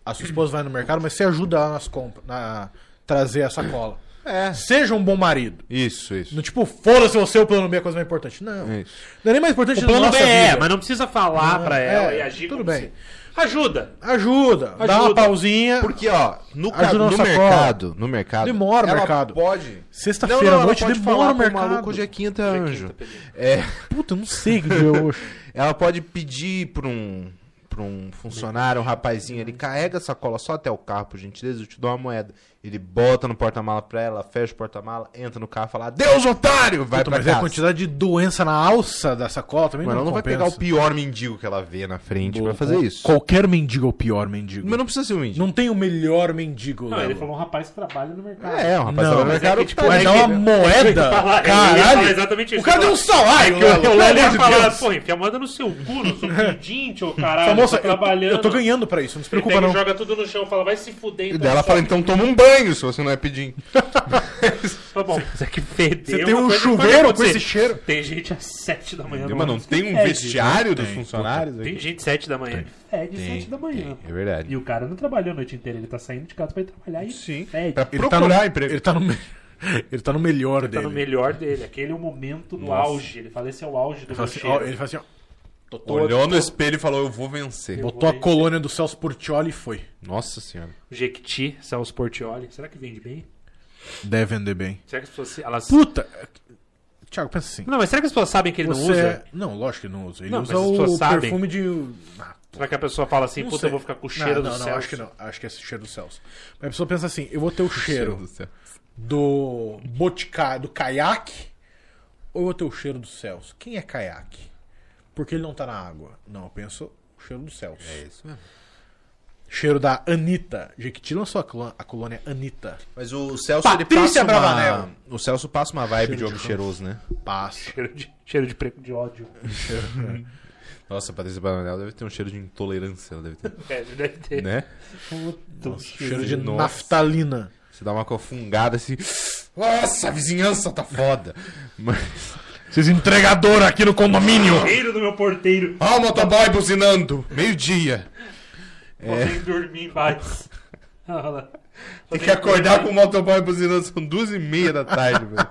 A sua esposa vai no mercado, mas você ajuda ela nas compras, na trazer a sacola. É. Seja um bom marido. Isso, isso. No tipo, foda-se você, o plano B é a coisa mais importante. Não. Isso. Não é nem mais importante O plano B é, vida. mas não precisa falar Não, pra ela é, e agir tudo como bem. se- Ajuda. Ajuda, Dá uma Ajuda. pausinha. Porque, ó, no, ca- Ajuda no mercado, no mercado. Demora o ela mercado. pode. Sexta-feira à noite demora falar o pro mercado. maluco hoje é quinta, anjo. Quinta, Pedrinho. É, Puta, eu não sei o que deu hoje. ela pode pedir pra um, pra um funcionário, um rapazinho, ele carrega a sacola só até o carro, por gentileza, eu te dou uma moeda. Ele bota no porta-mala pra ela, fecha o porta-mala, entra no carro e fala, Deus, otário! Vai Puta, pra mas é a casa. quantidade de doença na alça da sacola também Mas não não vai pegar o pior mendigo que ela vê na frente Boa, pra fazer isso. Qualquer mendigo é o pior mendigo. Mas não precisa ser um mendigo. Não tem o melhor mendigo. Não, Lelo. ele falou um rapaz que trabalha no mercado. É, um rapaz Não, tava no mas é mercado que, que tipo, tá- Vai é dar que- uma moeda? Eu falar Caralho! exatamente isso. O cara deu um salário, Eu, Lelo, eu, eu ia de falar, Deus. pô, enfia a moeda no seu cu, não sou pedinte, ô caralho. Eu, trabalhando. eu tô ganhando pra isso, não se preocupa não. e joga tudo no chão, fala, vai se fuder. E então daí ela só- fala, então toma um banho se você não é pedir. Tá bom, é que feder Você é tem um chuveiro com esse cheiro. Tem gente às 7 da manhã. Mas não ônibus tem um fede. vestiário dos Tem, funcionários? Tem aqui? gente 7 da manhã que fede Tem, 7 da manhã. tem, é verdade. E o cara não trabalhou a noite inteira, ele tá saindo de casa pra ir trabalhar e Sim. fede. Pra Ele tá, no, procurar emprego. ele, tá no, me- ele tá no melhor Tá dele. no melhor dele. Aquele é o momento do Nossa. auge. Ele fala, esse é o auge do Ele fala assim, cheiro. ó, ele fala assim, ó, todo- Olhou no espelho e falou, eu vou vencer. botou a colônia do Celso Portioli e foi. Nossa senhora. Jequiti, Celso Portioli. Será que vende bem? Deve vender bem. Será que as pessoas... Elas... Puta! Thiago, pensa assim. Não, mas será que as pessoas sabem que ele Você não usa? Não, lógico que não usa. Ele Não, usa mas as pessoas o sabem. perfume de. Ah, Será que a pessoa fala assim, não puta, sei. eu vou ficar com o cheiro não, do não, não, Celso? acho que não. Acho que é esse cheiro do Celso. Mas a pessoa pensa assim: eu vou ter o cheiro do céu. do botica, do caiaque ou eu vou ter o cheiro do Celso? Quem é caiaque? Porque ele não tá na água. Não, eu penso o cheiro do Celso. É isso mesmo. Cheiro da Anitta. Jequiti lançou a, colo- a colônia Anitta. Mas o Celso, Patrícia ele passa Bravanel. uma... O Celso passa uma vibe Cheiro de de homem cheiroso, né? Passa. Cheiro de, cheiro de, pre- de ódio. Nossa, a Patrícia Bravanel deve ter um cheiro de intolerância, ela deve ter, É, deve ter. né? Puta, um Cheiro de Nossa. naftalina. Você dá uma cofungada assim... Nossa, a vizinhança tá foda. Mas... Esses entregadores aqui no condomínio. cheiro do meu porteiro. Ah, o motoboy buzinando. Meio-dia. É. Podem dormir em paz. Olha lá. Tem que acordar com o motoboy buzinando. São duas e meia da tarde, velho.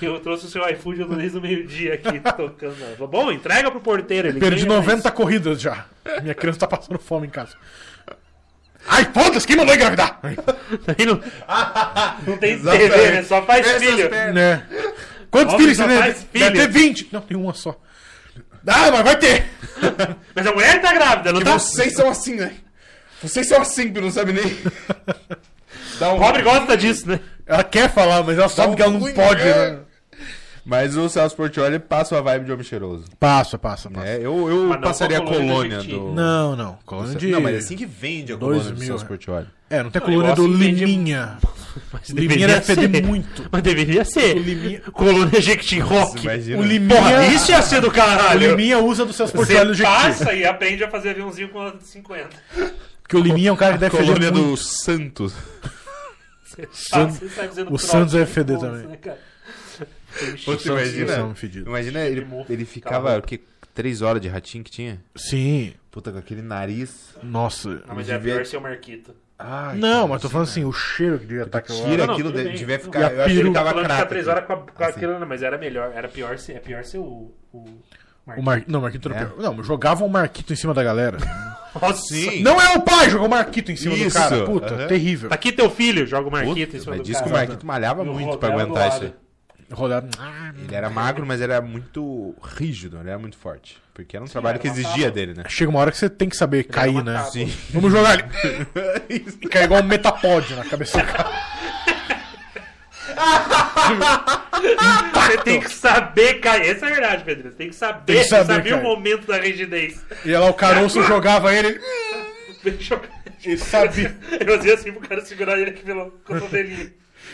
Eu trouxe o seu iFood eu desde o meio-dia aqui tocando. Falei, Bom, entrega pro porteiro. Ele Perdi ganha 90 corridas já. Minha criança tá passando fome em casa. Ai, foda-se, quem mandou engravidar? mais. Aí não, não tem. TV, né? Só faz Essas filho. pernas. Né? Quantos filhos você tem? Deve filho. ter 20. Não, tem uma só. Ah, mas vai ter. Mas a mulher tá grávida, não E tá? vocês são assim, né? Vocês são assim, que não sabe nem. Dá um O Pobre gosta disso, né? Ela quer falar, mas ela sabe um que ela não pode, né? Né? Mas o Celso Portioli passa uma vibe de homem cheiroso. Passa, passa, passa. É, eu eu não passaria a a colônia colônia do do. Não, não. Colônia de... Não, mas é assim que vende a colônia do mil, Celso né? Portioli. É, não tem a Não, colônia do vende- Liminha. Mas Liminha deve feder muito. Mas deveria ser. O Liminha... Colônia Jequiti Rock. Imagina. O Liminha... Porra, isso ia ser do O caralho. Liminha usa do seus portiolhos do Você Jequiti. passa e aprende a fazer aviãozinho com a 50. Porque o Liminha é um cara que deve colônia feder do muito. Santos. Você San- passa, você o Santos deve com feder bolsa, também. Cara? Santos imagina? Imagina ele, ele ficava o quê? Três horas de ratinho que tinha? Sim. Puta, com aquele nariz. Nossa. Não, mas é Devia- pior ser o Marquito. Ai, Não, cara, mas tô falando assim, o cheiro que devia estar aquela hora. Tira Não, não, aquilo, de- bem. devia ficar. Eu acho que ele Falando que ficar craque. três horas com, a, com Assim. aquilo, não, mas era melhor. Era pior ser, é pior ser o. o O Mar... Não, o Marquito era É. pior. Não, jogavam o Marquito em cima da galera. Nossa, Sim. Não é o pai, jogou o Marquito em cima do Isso. cara. Puta, Aham. terrível. Tá aqui teu filho, joga o Puta, Marquito em cima mas do diz que o cara. Marquito malhava E muito pra do aguentar isso Rodaram. Ele era magro, mas era muito rígido, ele era muito forte. Porque era um trabalho era que exigia tábua. dele, né? Chega uma hora que você tem que saber cair, uma né? tábua. Sim. Vamos jogar ele. E cai igual um metapod na cabeça do cara. Você tem que saber cair. Essa é a verdade, Pedro. Você tem que saber, Tem que saber saber o cair. momento da rigidez. E lá o caroço jogava ele. Deixa eu... Ele sabia. Eu fazia assim pro cara segurar ele aqui pelo cotovelinho.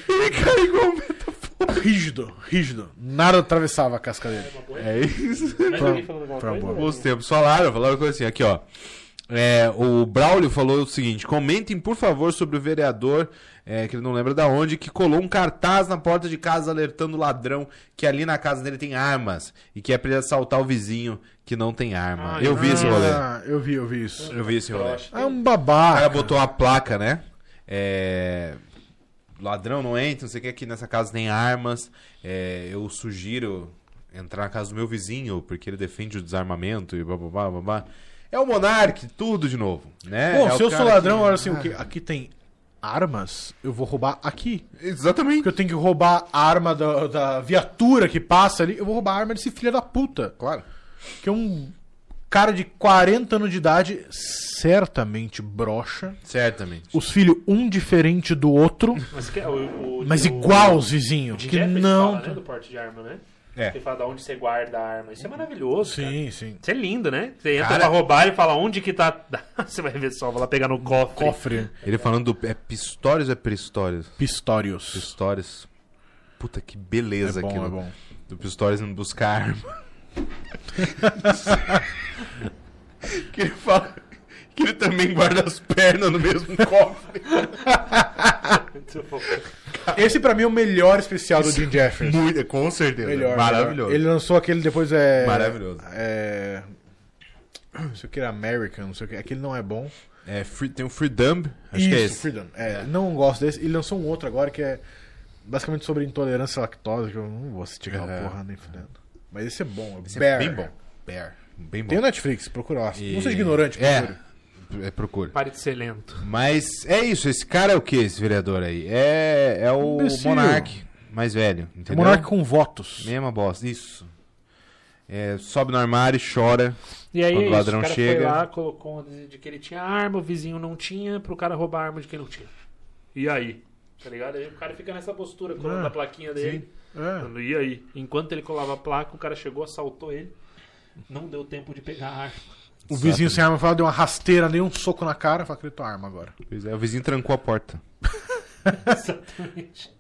Ele caiu igual um. Rígido, rígido. Nada atravessava a casca dele. É isso. Pra coisa? boa. Bons tempos. Falaram, falaram coisa assim, aqui ó. É, o Braulio falou o seguinte: comentem, por favor, sobre o vereador, é, que ele não lembra da onde, que colou um cartaz na porta de casa alertando o ladrão que ali na casa dele tem armas e que é pra ele assaltar o vizinho que não tem arma. Ah, eu vi esse rolê. Ah, eu vi, eu vi isso. Eu vi esse rolê. É um O cara babaca. botou uma placa, né? É, Ladrão não entra, não sei o que, aqui nessa casa tem armas. É, eu sugiro entrar na casa do meu vizinho, porque ele defende o desarmamento e blá blá blá blá. blá. É o Monark, tudo de novo, né? Bom, É o se eu sou ladrão, que- olha assim, o que? Aqui tem armas, eu vou roubar aqui. Exatamente. Porque eu tenho que roubar a arma da, da viatura que passa ali, eu vou roubar a arma desse filho da puta. Claro. Que é um cara de 40 anos de idade certamente brocha. Certamente. Os filhos, um diferente do outro, Mas, que, é o, o, mas o- igual os vizinhos. Que não. fala, né, do porte de arma, né? É. Ele fala de onde você guarda a arma. Isso é maravilhoso. cara. Sim, sim. Isso é lindo, né? Você entra Cara- pra roubar e fala onde que tá. você vai ver só, vai lá pegar no cofre. Cofre. Ele falando do. É Pistórios ou é Pistórios? Pistorius. Pistórios. Puta que É beleza bom, aquilo. é bom. Do Pistórios indo buscar arma. que ele fala. Que ele também guarda as pernas no mesmo cofre. Esse pra mim é o melhor especial do Jim Jeffries. Muito, com certeza. Melhor. Maravilhoso. melhor. Ele lançou aquele depois é. Maravilhoso. É. Não sei o que era American, não sei o que. Aquele não é bom. É, free- tem o Freedom, acho Isso, que é esse. Freedom. É, não gosto desse. Ele lançou um outro agora que é basicamente sobre intolerância à lactose, que eu não vou assistir aquela Aham. porra nem fudendo. Mas esse é bom. Esse Bear. é bem bom. Bear. Bem bom. Tem o Netflix, procura lá. E- Não seja ignorante, É, procure. é, procura. Pare de ser lento. Mas é isso, esse cara é o que, esse vereador aí? É, é o Imbecil. Monark mais velho, É entendeu? monarca com votos. Mesma bosta, isso. É, sobe no armário e chora. E aí, Quando o é isso, ladrão o cara chega- foi lá, colocou um de que ele tinha arma, o vizinho não tinha, pro cara roubar a arma de quem não tinha. E aí? Tá ligado? Aí o cara fica nessa postura, colando Ah, a plaquinha dele. É. E aí? Enquanto ele colava a placa, o cara chegou, assaltou ele. Não deu tempo de pegar a arma. O vizinho sem arma fala, deu uma rasteira, deu um soco na cara, fala que ele tua arma agora. Pois é, o vizinho trancou a porta. Exatamente.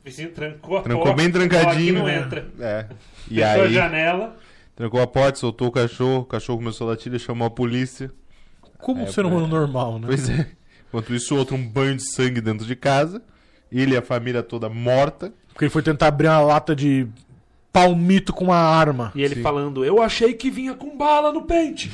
O vizinho trancou a Trancou porta. bem trancadinho. falou, né? Não entra. É. E Fechou a aí, janela. trancou a porta, soltou o cachorro, o cachorro começou a latir, chamou a polícia. Como É, um ser humano é. normal, né? Pois é. Enquanto isso, outro um banho de sangue dentro de casa. Ele e a família toda morta. Porque ele foi tentar abrir uma lata de palmito com uma arma. E ele Sim. falando, eu achei que vinha com bala no pente.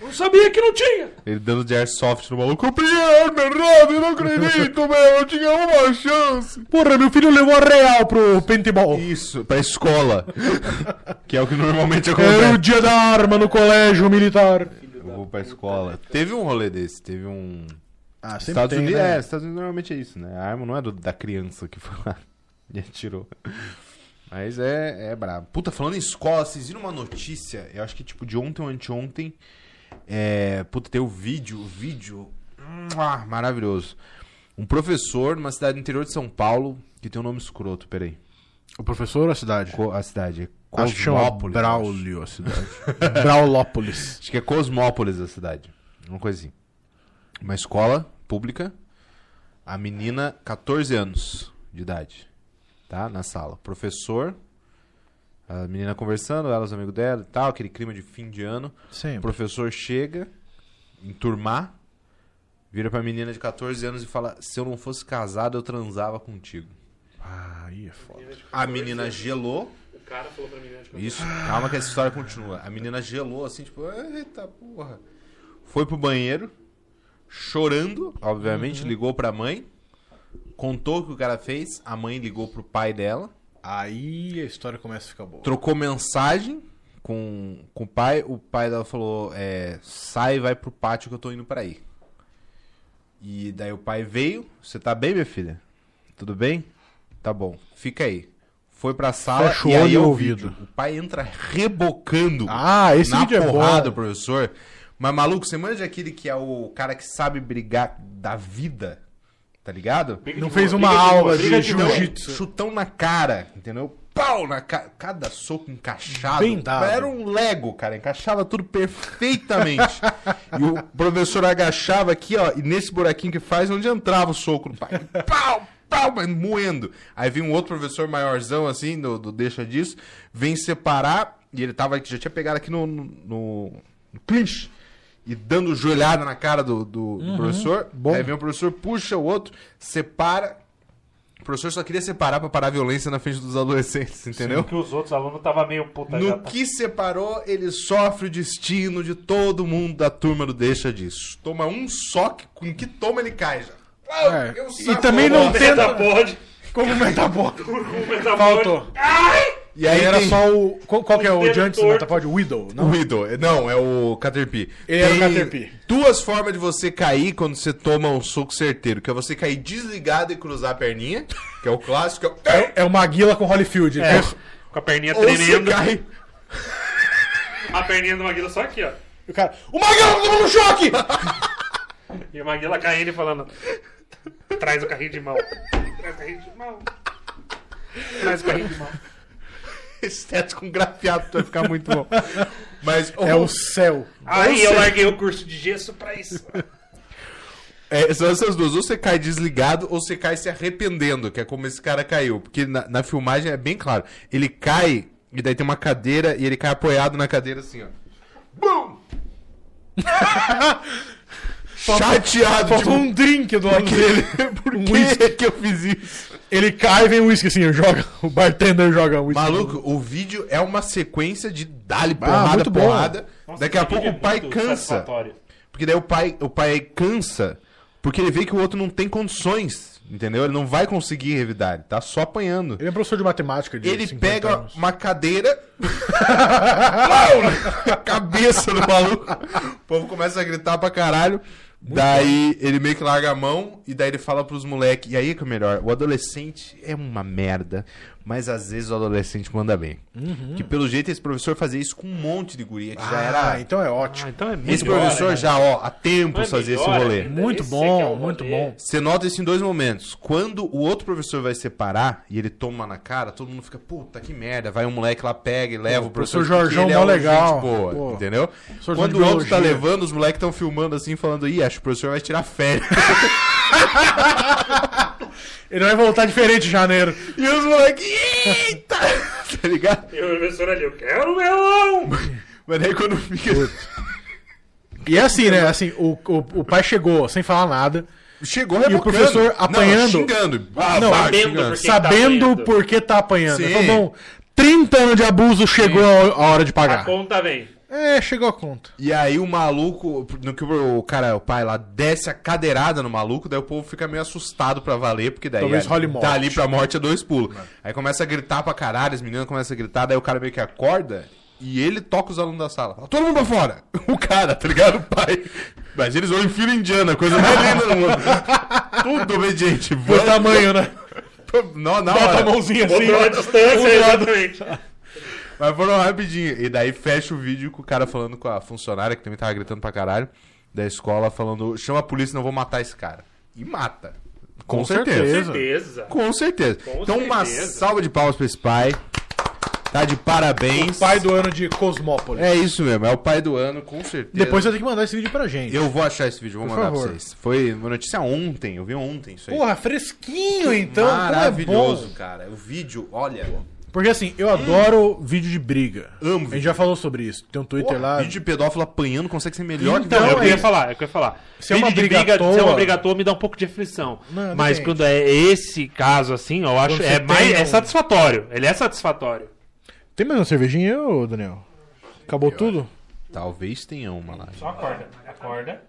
não sabia que não tinha. Ele dando de airsoft no maluco. Eu peguei a arma errada, eu não acredito, meu. Eu tinha uma chance. Porra, meu filho levou a real pro paintball. Isso, pra escola. que é o que normalmente Era o acontece. dia da arma no colégio militar. Eu vou pra escola. Teve um rolê desse, teve um. Ah, sempre Estados tem, Unidos, né? é, Estados Unidos normalmente é isso, né? A arma não é do- da criança que foi lá e atirou. Mas é, é brabo. Puta, falando em escola, vocês viram uma notícia? Eu acho que tipo de ontem ou anteontem. É, puta, tem o vídeo, o vídeo. mua, maravilhoso. Um professor numa cidade do interior de São Paulo, que tem um nome escroto, peraí. O professor ou a cidade? Co- a cidade é Acho que Cosmópolis. Braulio a cidade. Braulópolis. Acho que é Cosmópolis a cidade. Uma coisa assim. Uma escola pública. A menina, 14 anos de idade. Tá? Na sala. Professor. A menina conversando, ela, os amigos dela e tal. Aquele clima de fim de ano. O Sempre. professor chega, enturmar. Vira pra menina de 14 anos e fala: Se eu não fosse casado, eu transava contigo. Ah, aí é foda. A menina gelou. O cara falou pra mim, né? tipo, Isso, calma que essa história continua. A menina gelou assim, tipo, eita porra. Foi pro banheiro, chorando, obviamente, ligou pra mãe, contou o que o cara fez, a mãe ligou pro pai dela, Aí a história começa a ficar boa. trocou mensagem com, com o pai, o pai dela falou, é, sai vai pro pátio que eu tô indo pra aí. E daí o pai veio, você tá bem, minha filha? Tudo bem? Tá bom, fica aí. Foi pra sala Fecha o e aí é o ouvido. vídeo. O pai entra rebocando Ah, esse na vídeo é porrada, bom. professor. Mas, maluco, você manja aquele que é o cara que sabe brigar da vida, tá ligado? briga Não fez uma aula de de jiu-jitsu. Chutão na cara, entendeu? Pau na cara. Cada soco encaixado. Bem dado. Era um Lego, cara. Encaixava tudo perfeitamente. e o professor agachava aqui, ó, e nesse buraquinho que faz onde entrava o soco no pai. Pau! Pau, mas moendo. Aí vem um outro professor maiorzão, assim, do, do deixa disso, vem separar, e ele tava, já tinha pegado aqui no, no, no- no clinch, e dando joelhada na cara do, do, do professor. bom. Aí vem o professor, puxa o outro, separa. O professor só queria separar pra parar a violência na frente dos adolescentes, entendeu? Porque os outros alunos estavam meio puta já. No que separou, ele sofre o destino de todo mundo da turma do Deixa Disso. Toma um soque, com que toma ele cai já. Ah, É, e também não ó. tem- Meta pode. Como metabol? Meta Faltou. E aí era tem só o. Qual, qual que é o dedo de antes do torto. Metapod? Widow, o não? Widow. Não, é o Caterpie. Ele era o Tem Caterpie. duas formas de você cair quando você toma um soco certeiro. Que é você cair desligado e cruzar a perninha, que é o clássico. é o- É, é o Maguila com Holyfield. É, com a perninha Ou você tremendo. cai... A perninha do Maguila só aqui, ó. E o cara, o Maguila tá tomando choque! E o Maguila caindo e falando: Traz o carrinho de mão. Traz o carrinho de mão. Traz o carrinho de mão. Esse teto com grafiado vai ficar muito bom. Mas é o céu. Aí eu larguei o curso de gesso pra isso. É, são essas duas. Ou você cai desligado ou você cai se arrependendo, que é como esse cara caiu. Porque na, na filmagem é bem claro. Ele cai e daí tem uma cadeira e ele cai apoiado na cadeira assim, ó. Bum! Chateado, Faltou tipo, um drink do lado dele. por que que eu fiz isso? Ele cai e vem o uísque assim, joga. O bartender joga o uísque. Maluco, o vídeo é uma sequência de dali Ah, porrada, muito bom. porrada. Nossa, Daqui a pouco vídeo o pai é muito cansa. Porque daí o pai, o pai cansa, porque ele vê que o outro não tem condições, entendeu? Ele não vai conseguir revidar, ele tá só apanhando. Ele é professor de matemática de Ele 50 pega anos. uma cadeira. Na cabeça do maluco. O povo começa a gritar pra caralho. Daí ele meio que larga a mão e daí ele fala pros moleques. E aí que é o melhor: o adolescente é uma merda, mas às vezes o adolescente manda bem. Que pelo jeito esse professor fazia isso com um monte de guria que já Ah, era. então é ótimo. Ah, então é Esse melhor, professor né? já, ó, há tempos é fazia esse rolê. ainda? Muito Esse bom, que é o muito bom. Você nota isso em dois momentos. Quando o outro professor vai separar e ele toma na cara, todo mundo fica, puta que merda. Vai um moleque lá, pega e leva o professor. professor porque Jorjão ele é legal. gente boa, Pô. entendeu? Professor Quando o outro tá levando, os moleques estão filmando assim, falando, ih, acho que o professor vai tirar férias. Ele vai voltar diferente em janeiro. e os moleques, eita! tá ligado? E o professor ali, eu quero melão! Mas daí quando fica. E é assim, né? Assim, o, o, o pai chegou sem falar nada. Chegou E o rebocando. professor apanhando. Não, xingando. Ah, Não, vai, sabendo xingando. porque- sabendo tá apanhando. por que tá apanhando. Ele Sim. falou, bom, 30 anos de abuso chegou a a hora de A pagar. conta vem. É, chegou a conta. E aí o maluco, no que o cara, o pai lá, desce a cadeirada no maluco, daí o povo fica meio assustado pra valer, porque daí Talvez é, role morte. tá ali pra morte a dois pulos. Aí começa a gritar pra caralho, as meninas começam a gritar, daí o cara meio que acorda e ele toca os alunos da sala. Fala, Todo mundo pra fora! O cara, tá ligado? O pai. Mas eles vão em fila indiana, coisa mais linda do mundo. Tudo obediente. Por tamanho, né? Não, na Bota a mãozinha assim. A distância, um lado. exatamente. Mas foram rapidinho. E daí fecha o vídeo com o cara falando com a funcionária, que também tava gritando pra caralho, da escola, falando: chama a polícia, não vou matar esse cara. E mata. Com, Com certeza. certeza. Certeza. Com certeza. Com então, uma certeza. salva de palmas pra esse pai. Tá de parabéns. Pai do ano de Cosmópolis. É isso mesmo, é o pai do ano, com certeza. Depois você tem que mandar esse vídeo pra gente. Eu vou achar esse vídeo, vou Por mandar favor. pra vocês. Foi uma notícia ontem, eu vi ontem isso aí. Porra, fresquinho então. é Maravilhoso, bom. cara. O vídeo, olha. Porque assim, eu adoro vídeo de briga. Amo A vídeo. gente já falou sobre isso. Tem um Twitter Porra, lá. vídeo de pedófilo apanhando consegue ser melhor Então, que É o que eu é ia falar, é o que eu ia falar. Se é uma Vídeo de briga à briga, se é toa- uma briga à toa, me dá um pouco de aflição. Não, Mas quando é esse caso assim, eu acho é mais é um- satisfatório. Ele é satisfatório. Tem mais uma cervejinha, ô Daniel? Acabou tudo? Talvez tenha uma lá. Só acorda, acorda.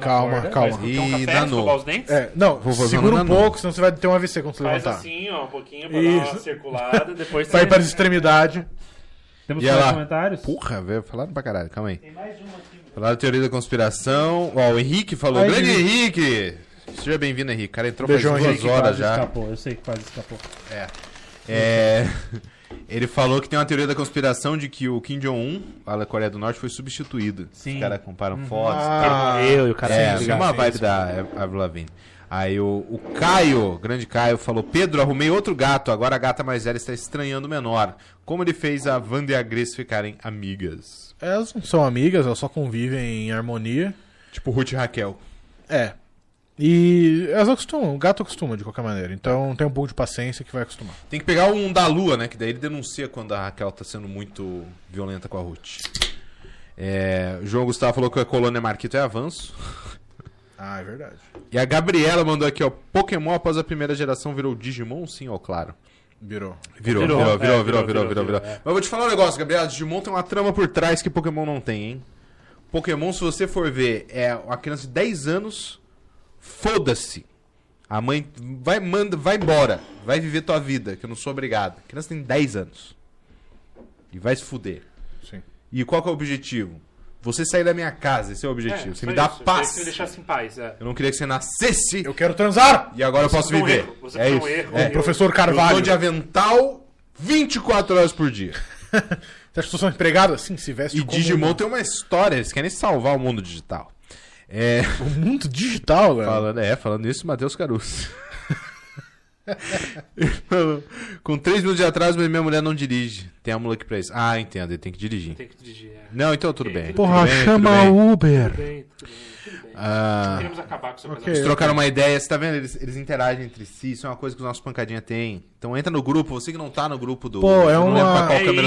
Calma, calma. E um café, escovar os dentes. É, não, segura um pouco, senão você vai ter um AVC quando você Faz levantar. assim, ó, um pouquinho pra dar uma Isso. circulada, depois Vai você... para as extremidades. Temos E mais ela- comentários? Porra, velho, falaram pra caralho, calma aí. Falaram da teoria da conspiração. Ó, o Henrique falou. Aí, Grande Henrique. Henrique! Seja bem-vindo, Henrique. O cara entrou Beijão, faz duas Henrique, horas já. escapou, eu sei que quase escapou. É. Ele falou que tem uma teoria da conspiração de que o Kim Jong-un, lá da Coreia do Norte, foi substituído. Sim. Os caras comparam fotos. Ah, Ele morreu e o cara É, uma desgastou. vibe da Avril Lavigne. Aí o, o Caio, grande Caio, falou: Pedro, arrumei outro gato, agora a gata mais velha está estranhando o menor. Como ele fez a Wanda e a Grace ficarem amigas? Elas não são amigas, elas só convivem em harmonia. Tipo Ruth e Raquel. É. E elas acostumam, o gato acostuma de qualquer maneira. Então tem um pouco de paciência que vai acostumar. Tem que pegar um da Lua, né? Que daí ele denuncia quando a Raquel tá sendo muito violenta com a Ruth. É, o João Gustavo falou que a colônia Marquito é avanço. Ah, é verdade. E a Gabriela mandou aqui, ó. Pokémon após a primeira geração virou Digimon? Sim, ó, claro. Virou. Virou, Virou, virou, virou, é, virou, virou, virou, virou, virou, virou. virou, é. Mas eu vou te falar um negócio, Gabriela. Digimon tem uma trama por trás que Pokémon não tem, hein? Pokémon, se você for ver, é uma criança de 10 anos, foda-se. A mãe vai, manda, vai embora. Vai viver tua vida, que eu não sou obrigado. A criança tem 10 anos. E vai se fuder. Sim. E qual que é o objetivo? Você sair da minha casa, esse é o objetivo. É, você me dá isso. paz. Me deixasse em paz, é. Eu não queria que você nascesse Eu quero transar! e agora eu Você posso foi um viver. erro, você é um isso. erro. É. Professor Eu Carvalho. tô de avental 24 horas por dia. Você acha que são empregados assim? Se veste E como Digimon tem uma história, eles querem salvar o mundo digital. É, o mundo digital, velho. falando, é, falando isso, Matheus Caruso. Com três minutos de atraso, mas minha mulher não dirige. Tem a mula aqui pra isso. Ah, entendo, ele tem que dirigir. Tem que dirigir. É. Não, então tudo bem. Porra, bem, chama o Uber. Tudo bem, tudo bem, tudo bem. Ah, Queremos acabar com o seu Ok. eles trocaram uma ideia, você tá vendo? Eles, eles interagem entre si, isso é uma coisa que os nossos pancadinha tem. Então entra no grupo, você que não tá no grupo do. Pô, é não uma- pra qual É isso tem que a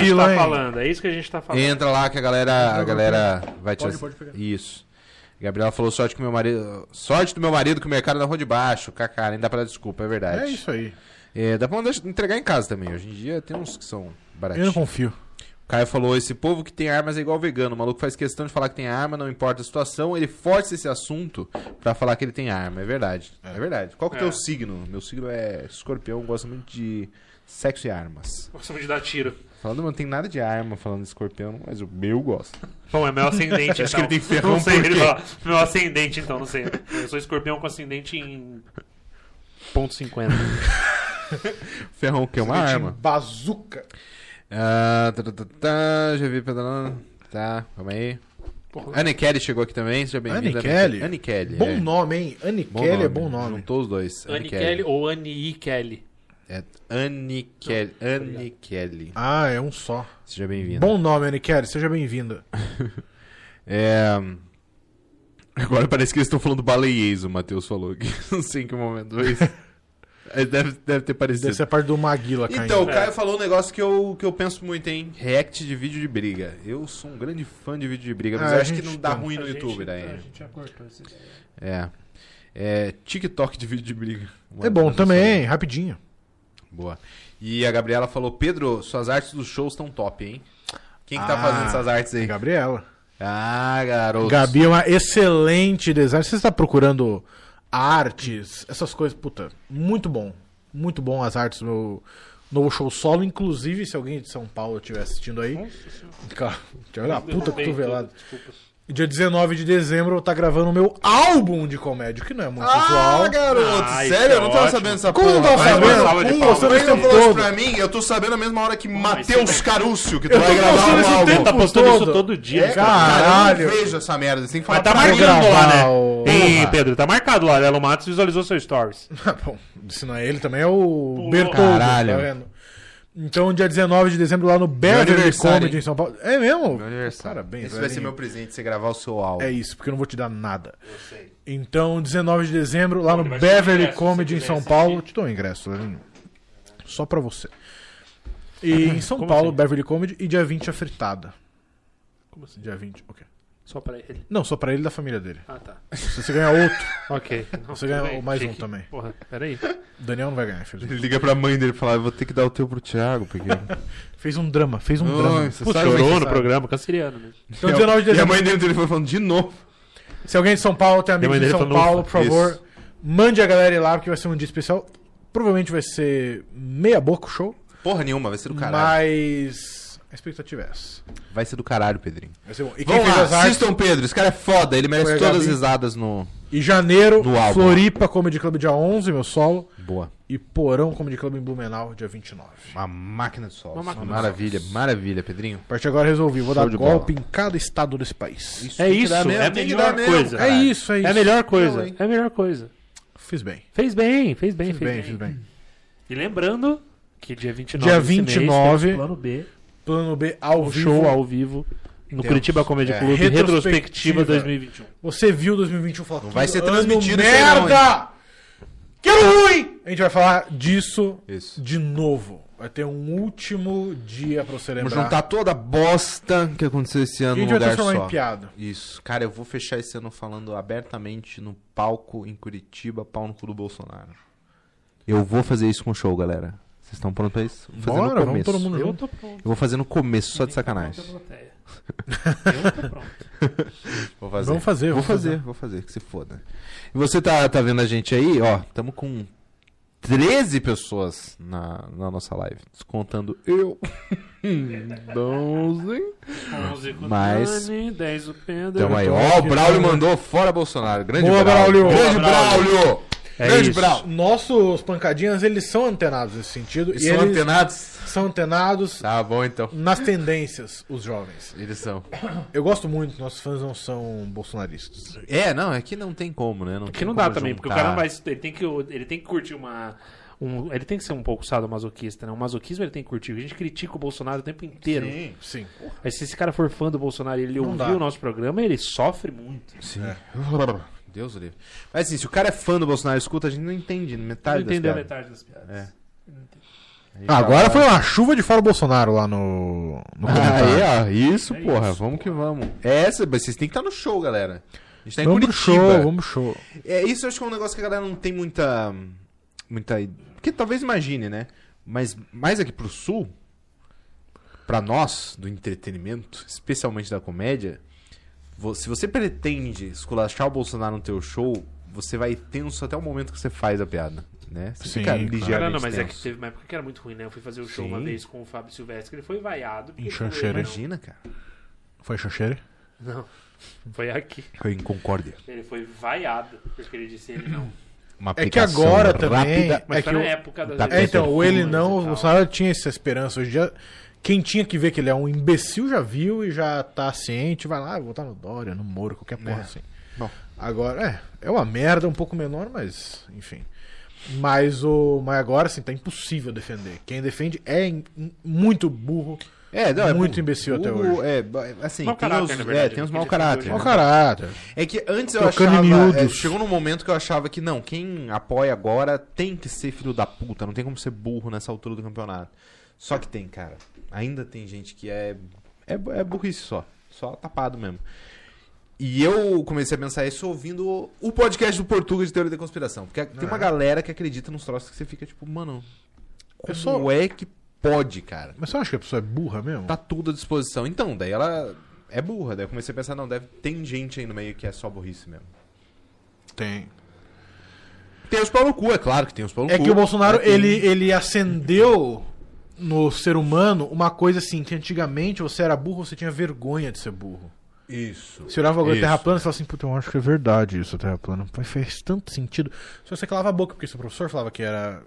gente tá falando. É isso que a gente tá falando. Entra lá que a galera, a galera vai te Pode, pode pegar. Isso. Gabriela falou sorte que meu marido, sorte do meu marido que o mercado é na rua de baixo. Kaká, nem dá pra dar desculpa, é verdade. É isso aí. É, dá pra mandar entregar em casa também. Hoje em dia tem uns que são Eu não baratinhos. confio. O Caio falou: esse povo que tem armas é igual vegano. O maluco faz questão de falar que tem arma, não importa a situação. Ele força esse assunto pra falar que ele tem arma. É verdade. É, verdade. Qual que é o É. teu signo? Meu signo é escorpião, gosta muito de sexo e armas. Gostamos de dar tiro. Falando, não tem nada de arma falando de escorpião, mas o meu gosta. Bom, é meu ascendente, Acho então. que ele tem ferrão Não sei, por ele fala, Meu ascendente, então, não sei. Eu sou escorpião com ascendente em... Ponto 50. Ferrão que é uma arma. Bazuca. Ah, tá, tá, tá, tá, já vi pedalando. Tá, calma aí. Porra. Anne Kelly chegou aqui também, seja bem-vinda. Anne Kelly? Anne Kelly. Bom é. nome, hein? Anne Kelly é bom nome. Juntou os dois. Annie Kelly ou Annie Kelly? É Anne Kelly. Anne Kelly. Ah, é um só. Seja bem-vinda. Bom nome, Anne Kelly. Seja bem-vinda. É... Agora parece que eles estão falando baleiês, o Matheus falou aqui. Não sei em que momento foi isso. É, Deve, deve ter parecido. Deve ser a parte do Maguila caindo. Então, o É. Caio falou um negócio que eu, que eu penso muito, hein? React de vídeo de briga. Eu sou um grande fã de vídeo de briga, mas Ah, eu a acho que não dá tem. ruim no A gente- YouTube, A daí. gente já cortou ideia. É. É TikTok de vídeo de briga. É bom também, rapidinho. Boa. E a Gabriela falou: Pedro, suas artes dos shows estão top, hein? Quem que tá Ah, fazendo essas artes aí? Gabriela. Ah, garoto. Gabi é uma excelente designer. Você está procurando artes, essas coisas, puta, muito bom. Muito bom as artes do meu novo show solo. Inclusive, se alguém de São Paulo estiver assistindo aí, cara, olha a puta cotovelada. Desculpa. Dia 19 de dezembro eu tá gravando o meu álbum de comédia, que não é muito Ah, usual. garoto, Ah, sério? isso é Eu não tava ótimo. sabendo dessa Como porra. não tava sabendo? mostrando Você não falou isso todo. pra mim, eu tô sabendo na mesma hora que Matheus Carúcio, que tu Eu vai gravar postando um esse álbum. Tá postando isso todo. todo dia, É, cara. cara, eu Caralho. não vejo essa merda. Você tem que falar Mas tá marcando lá, gravar né? o- Ei. Pedro, tá marcado lá. Lelo Matos visualizou seu stories. Bom, se não é ele, também é o. Bertoldo, Caralho. tá vendo? Então, dia 19 de dezembro, lá no Beverly Comedy em São Paulo. É mesmo? Meu aniversário. Parabéns, Esse vai ser meu presente, você gravar o seu álbum. É isso, porque eu não vou te dar nada. Eu sei. Então, 19 de dezembro, lá Pô, no Beverly ingresso, Comedy em São. Paulo. Te dou um ingresso, velhinho. Só pra você. E em São Como Paulo, assim? Beverly Comedy. E dia 20 a fritada. Como assim? Dia 20, ok. Só pra ele. Não, só pra ele e da família dele. Ah, tá. Se você ganhar outro, Ok. Não, Você ganha mais Achei um que- também. Porra, peraí. o Daniel não vai ganhar, infelizmente. Ele liga pra mãe dele e fala, eu vou ter que dar o teu pro Thiago, porque... Fez um drama, fez um drama. você Putz, sabe chorou no sabe. programa, canceriano mesmo. Então, 19 de E a dezembro. mãe dele no telefone falando de novo. Se alguém de São Paulo tem Minha amigos mãe de dele São falou, Paulo, por favor, Isso. mande a galera ir lá, porque vai ser um dia especial. Provavelmente vai ser meia boca o show, Porra nenhuma, vai ser do caralho. mas a expectativa é essa. Vai ser do caralho, Pedrinho. Vai ser bom. E quem Vamos fez lá, as artes? assistam o Pedro, esse cara é foda, ele merece Foi a todas as Gabi. risadas no... Em janeiro, No álbum. Floripa Comedy Club dia 11, meu solo. Boa. E Porão Comedy Club em Blumenau dia 29. Uma máquina de sol. Uma máquina de maravilha, maravilha, Pedrinho. A partir de agora resolvi, vou Show dar de golpe em cada estado desse país. É tem que isso, dar mesmo, é a tem que melhor coisa. É isso, é isso. É a melhor coisa. É a melhor coisa. Fiz bem. Fez bem, fez bem, Fiz fez bem, bem. fiz bem. E lembrando que dia 29 Dia desse mês, 29, temos plano B, plano B ao um vivo. show ao vivo no Temos. Curitiba Comedy É. Club, Retrospectiva. retrospectiva 2021. Você viu 2021 e falou Não vai "Que ser transmitido Merda! Que ruim! A gente vai falar disso Isso. de novo. Vai ter um último dia pra você lembrar. Vamos juntar toda a bosta que aconteceu esse e a ano num vai lugar transformar só. em piada. Isso. Cara, eu vou fechar esse ano falando abertamente no palco em Curitiba, pau no cu do Bolsonaro. Eu vou fazer isso com o show, galera. Vocês estão prontos pra isso? Vou fazer Bora, no vamos começo. todo mundo Eu junto. tô pronto. Eu vou fazer no começo, só de sacanagem. Eu tô pronto. Vou fazer. Vamos fazer, Vou vamos fazer, fazer. vou fazer, que se foda. E você tá, tá vendo a gente aí, ó, tamo com 13 pessoas na, na nossa live, descontando eu. 12. 11 com o Mas- Dani, 10 o Pedro. Então aí, ó, o Braulio mandou fora Bolsonaro. Grande Boa, Braulio. Braulio. Grande Boa, Braulio. Braulio. É Grande isso. Brau. Nossos pancadinhas, eles são antenados nesse sentido. Eles e são eles antenados? são antenados Tá bom, então. nas tendências, os jovens. Eles são. Eu gosto muito, nossos fãs não são bolsonaristas. É, não, é que não tem como, né? Não Que tem não dá também, porque o juntar. cara não vai. Ele tem que, ele tem que curtir uma. Um, ele tem que ser um pouco sadomasoquista, né? O masoquismo ele tem que curtir. A gente critica o Bolsonaro o tempo inteiro. Sim, Sim. Aí se esse cara for fã do Bolsonaro e ele Não ouvir dá. o nosso programa, ele sofre muito. sim. Deus livre. Mas assim, se o cara é fã do Bolsonaro e escuta, a gente não entende metade Não das entendeu piadas. metade das piadas. É. Ah, agora foi uma chuva de fora Bolsonaro lá no, no comentário. Aí, ó, isso, É porra, isso. vamos que vamos. É essa, mas vocês têm que estar no show, galera. A gente tá em Vamos pro Curitiba. show, vamos show. É, isso eu acho que é um negócio que a galera não tem muita. Muita. Que talvez imagine, né? Mas mais aqui pro sul, pra nós, do entretenimento, especialmente da comédia, se você pretende esculachar o Bolsonaro no teu show, você vai tenso até o momento que você faz a piada. Né? Você Sim, fica claro. ligeiramente Não, não, mas é que tenso. teve uma época que era muito ruim, né? Eu fui fazer o show Sim. uma vez com o Fábio Silvestre, ele foi vaiado. Em Xanxerê. "Não, Imagina, cara. Foi Xanxerê? Não, foi aqui. Foi em Concórdia. Ele foi vaiado, porque ele disse ele não. Uma É que agora também. rápida. Mas é que na o- época das tá- É, então, o ele não, o. Bolsonaro tinha essa esperança. Hoje em dia, quem tinha que ver que ele é um imbecil já viu e já tá ciente, vai lá, votar no Dória, no Moro, qualquer porra É. assim. Bom. Agora, é, é uma merda um pouco menor, mas, enfim. Mas o. Mas agora, assim, tá impossível defender. Quem defende é in- muito burro. É, não, é Muito burro. imbecil até hoje. É, assim, tem caráter, os, na verdade, é, tem os porque mau caráter. tem Mau Mau caráter. É que antes eu achava. é, chegou num momento que eu achava que não, quem apoia agora tem que ser filho da puta, não tem como ser burro nessa altura do campeonato. Só que tem, cara. Ainda tem gente que é. É, é burrice só. Só tapado mesmo. E eu comecei a pensar isso ouvindo o podcast do Portuga de Teoria da Conspiração. Porque tem uma É. galera que acredita nos troços que você fica tipo, mano. Como é que pode, cara? Mas você acha que a pessoa é burra mesmo? Tá tudo à disposição. Então, daí ela é burra. Daí eu comecei a pensar, não, deve tem gente aí no meio que é só burrice mesmo. Tem. Tem os pau no cu, é claro que tem os pau no É cu. que o Bolsonaro, tem- ele, ele acendeu no ser humano uma coisa assim, que antigamente você era burro, você tinha vergonha de ser burro. Isso. Você olhava agora Isso. terra plana e falava assim, puta, eu acho que é verdade isso, terra plana. Mas fez tanto sentido. Só você calava a boca, porque seu professor falava que era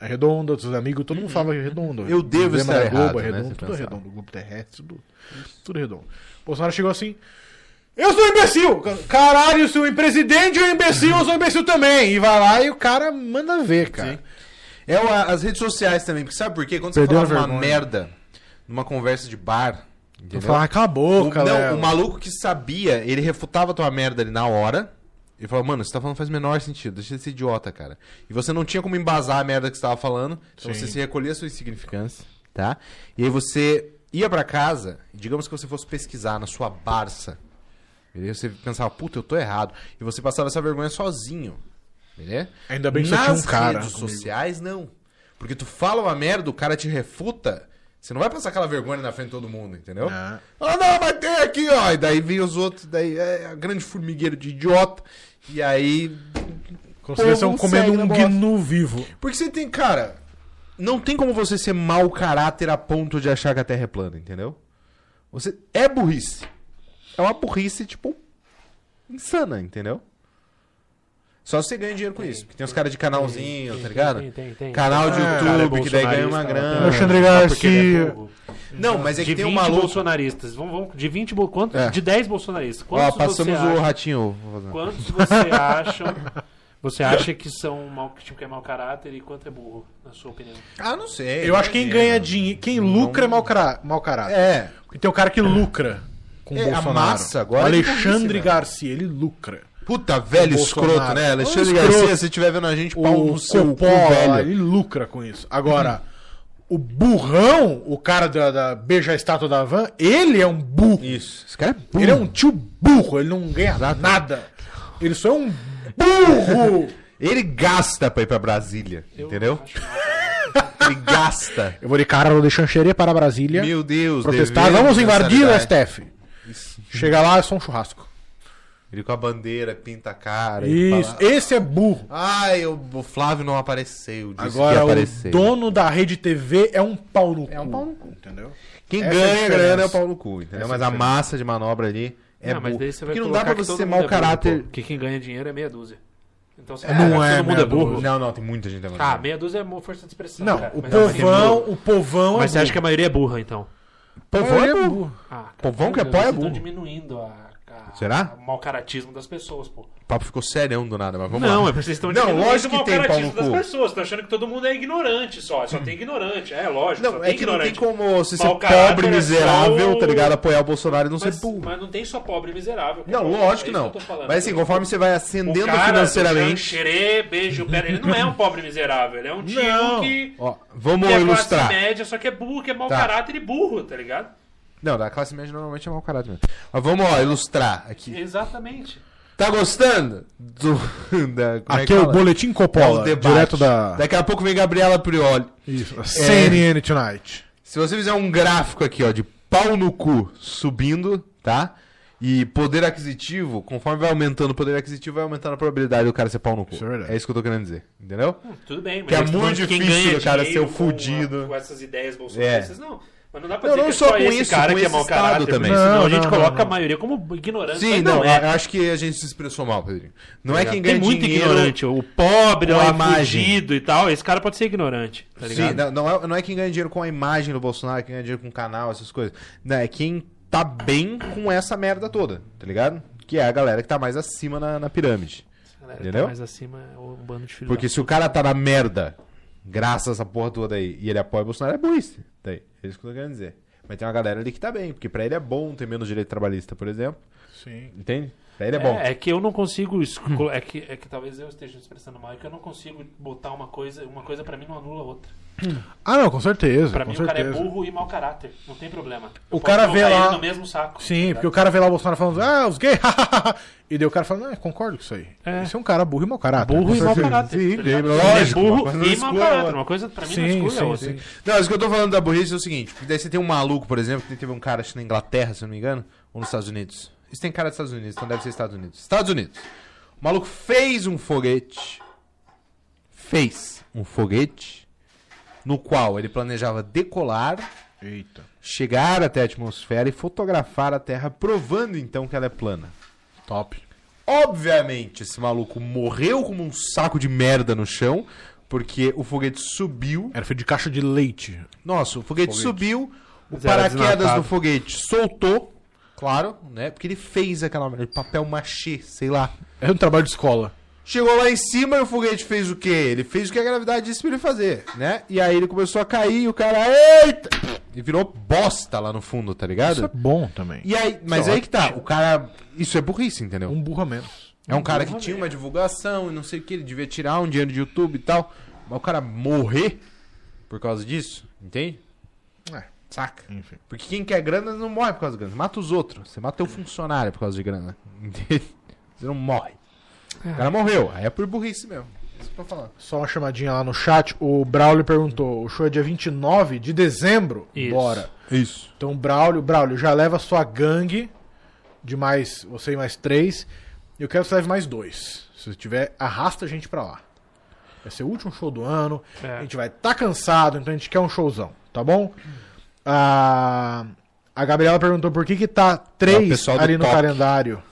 é redonda, seus amigos, todo mundo falava que é redondo. Eu devo estar era errado, Globo, é né, redondo, tudo é redondo, o globo terrestre, tudo, tudo é redondo. O Bolsonaro chegou assim, eu sou imbecil! Caralho, se o presidente é um imbecil, eu sou imbecil também! E vai lá e o cara manda ver, cara. Sim. É o- as redes sociais também, porque sabe por quê? Quando você Perdeu fala a uma merda numa conversa de bar, Eu entendeu? falava, cala a O, boca, não, Léo." o maluco que sabia, ele refutava a tua merda ali na hora. E falava, mano, você tá falando faz o menor sentido, deixa de ser idiota, cara. E você não tinha como embasar a merda que você tava falando, então Sim. você se recolhia a sua insignificância, tá? E aí você ia pra casa, e digamos que você fosse pesquisar na sua Barça. Beleza? Você pensava, puta, eu tô errado. E você passava essa vergonha sozinho. Beleza? Ainda bem que Nas tinha um cara redes comigo. sociais, não. Porque tu fala uma merda, o cara te refuta, você não vai passar aquela vergonha na frente de todo mundo, entendeu? É. Ah, não, vai ter aqui, ó. E daí vem os outros, daí é a grande formigueiro de idiota. E aí. Como eles estão comendo um gnu vivo. Porque você tem, cara. Não tem como você ser mau caráter a ponto de achar que a Terra é plana, entendeu? Você é burrice. É uma burrice, tipo, insana, entendeu? Só se você ganha dinheiro com isso. Porque tem uns caras de canalzinho, Tem, tá ligado? tem, tem, tem. Canal de É, YouTube, é que daí ganha uma grana. ela Alexandre Só porque ele é Garcia. burro. Não, mas é que de tem um 20 maluco. bolsonaristas. Vamos, vamos, de 20 bol- quantos? É. De 10 bolsonaristas. Ó, Quantos passamos você o acha, ratinho. Quantos você acha? Você acha que são mau, tipo, que é mau caráter e quanto é burro, na sua opinião? Ah, não sei. Eu acho que quem ganha dinheiro, quem Não- lucra é mau, cara, mau caráter. É. Porque tem o cara que lucra com o É, a Bolsonaro. massa agora o é Alexandre burrice, né? Garcia, ele lucra. Puta, velho escroto, Bolsonaro. né? Alexandre. Garcia, se estiver vendo a gente, pau O no seu cu, velho. ele lucra com isso. Agora, o burrão, o cara da, da beija a estátua da van, ele é um burro. Isso. Esse cara é burro. Ele é um tio burro, ele não ganha nada. Ele só é um burro. Ele gasta pra ir pra Brasília, Eu entendeu? Ele gasta. Eu vou de Carlos de Xanxerê para Brasília. Meu Deus, protestar. Vamos invadir o. STF. Chega lá, é só um churrasco. Ele com a bandeira, pinta a cara. Isso, fala, esse é burro. Ai, o, o Flávio não apareceu. Disse que ia Agora, o dono da rede TV é um pau no cu. É um pau no cu. Entendeu? Quem Essa é a ganha diferença. grana é o pau no cu, entendeu? Essa Mas é a a massa de manobra ali é não, mas burro. daí você vai Porque não dá pra você ser mau é burro, caráter. Porque quem ganha dinheiro é meia dúzia. Então, você Não acha que é todo mundo é burro? dúzia. Não, não, tem muita gente. Ah, meia dúzia é força de expressão. Não, cara. o Mas- povão, o povão Mas você é acha que a maioria é burra, então? Povão é burro. burro. Ah, Povão que é pó é estão burro. diminuindo a, a- Será? o mau caratismo das pessoas, pô. O papo ficou serião do nada, mas vamos não, lá. é porque vocês estão Não, lógico o que mau tem pau caratismo no das cu. pessoas. Estão achando que todo mundo é ignorante só. Só tem ignorante. É, lógico. só Não, tem é que não tem ignorante. como você ser pobre, é miserável, só o- tá ligado? Apoiar o Bolsonaro e não Mas, ser burro. mas não tem só pobre e miserável. Não, cara. lógico que É não. Mas assim, conforme você vai O ascendendo cara financeiramente. do xerê, beijo, pera, ele não é um pobre miserável, ele é um tio Não. que, Ó, vamos que é ilustrar. classe média, só que é burro, que é mau Tá. caráter e burro, tá ligado? Não, da classe média normalmente é mau caráter mesmo. Mas vamos, ó, ilustrar aqui. Exatamente. Tá gostando? Do, da, como Aqui é o fala? Boletim É o Coppola, debate. direto da... Daqui a pouco vem Gabriela Prioli. Isso, a CNN Tonight. Se você fizer um gráfico aqui, ó, de pau no cu subindo, tá? E poder aquisitivo, conforme vai aumentando o poder aquisitivo, vai aumentando a probabilidade do cara ser pau no cu. Isso é verdade. É isso que eu tô querendo dizer, entendeu? Hum, Tudo bem, mas Que é muito difícil do cara ser o com a- fudido. Com, essas ideias bolsonaristas, não. Mas não dá pra Não, dizer não que é só só com esse isso, cara com que é mau caráter, também. porque senão Não, a gente não, coloca não, não. a maioria como ignorante. Sim, não, é. eu acho que a gente se expressou mal, Pedrinho. Não é Tá quem ligado? ganha Tem muito dinheiro... ignorante. O pobre, imagem. fugido e tal, esse cara pode ser ignorante, tá ligado? Sim, não, não é, não é quem ganha dinheiro com a imagem do Bolsonaro, quem ganha dinheiro com o canal, essas coisas. Não, é quem tá bem com essa merda toda, tá ligado? Que é a galera que tá mais acima na, na pirâmide. Galera que entendeu? Tá mais acima é um bando de filhos Porque se o cara tá na merda, graças a essa porra toda aí, e ele apoia o Bolsonaro, é burrice. Daí, é isso que eu tô querendo dizer. Mas tem uma galera ali que tá bem, porque pra ele é bom ter menos direito trabalhista, por exemplo. Sim. Entende? Pra ele é bom. É, é que eu não consigo. É que, é que talvez eu esteja me expressando mal, é que eu não consigo botar uma coisa. Uma coisa pra mim não anula a outra. Ah, não, com certeza. Pra com mim o cara é certeza. burro e mau caráter. Não tem problema. O Eu cara posso vê lá- no mesmo saco. Sim, tá porque o cara vê lá o Bolsonaro falando, ah, os gays, e daí o cara fala, não, eu concordo com isso aí. É. Esse é um cara burro e mau caráter. Burro e mau caráter. Sim, tá lógico, é uma burro e mau caráter. Uma coisa pra mim Sim, não a sim, outra. sim. Não, isso que eu tô falando da burrice é o seguinte: daí você tem um maluco, por exemplo, que teve um cara, na Inglaterra, se eu não me engano, ou nos Estados Unidos. Isso tem cara dos Estados Unidos, então deve ser Estados Unidos. Estados Unidos. O maluco fez um foguete. Fez um foguete no qual ele planejava decolar, Eita. chegar até a atmosfera e fotografar a Terra, provando então que ela é plana. Top. Obviamente, esse maluco morreu como um saco de merda no chão, porque o foguete subiu. Era feito de caixa de leite. Nossa, o foguete, Foguete. subiu, o Mas era paraquedas do foguete soltou, claro, né? Porque ele fez aquela merda de papel machê, sei lá. Era um trabalho de escola. Chegou lá em cima e o foguete fez o quê? Ele fez o que a gravidade disse pra ele fazer, né? E aí ele começou a cair e o cara, eita! E virou bosta lá no fundo, tá ligado? Isso é bom também. E aí, mas é aí que tá, o cara. Isso é burrice, entendeu? Um burro a menos. É um cara que tinha uma divulgação e não sei o que, ele devia tirar um dinheiro de YouTube e tal. Mas o cara morrer por causa disso, entende? É, Saca? enfim. Porque quem quer grana não morre por causa de grana. Você mata os outros. Você mata teu funcionário por causa de grana. Entende? Você não morre. O cara morreu. Aí é por burrice mesmo. É Isso que eu tô falando. Só uma chamadinha lá no chat. O Braulio perguntou: o show é dia 29 de dezembro? Isso. Bora. Isso. Então, Braulio, Braulio, já leva a sua gangue de mais. Você e mais três. E eu quero que você leve mais dois. Se você tiver, arrasta a gente pra lá. Vai ser o último show do ano. É. A gente vai estar tá cansado, então a gente quer um showzão, tá bom? A, a Gabriela perguntou por que que tá É três do ali no toque. calendário.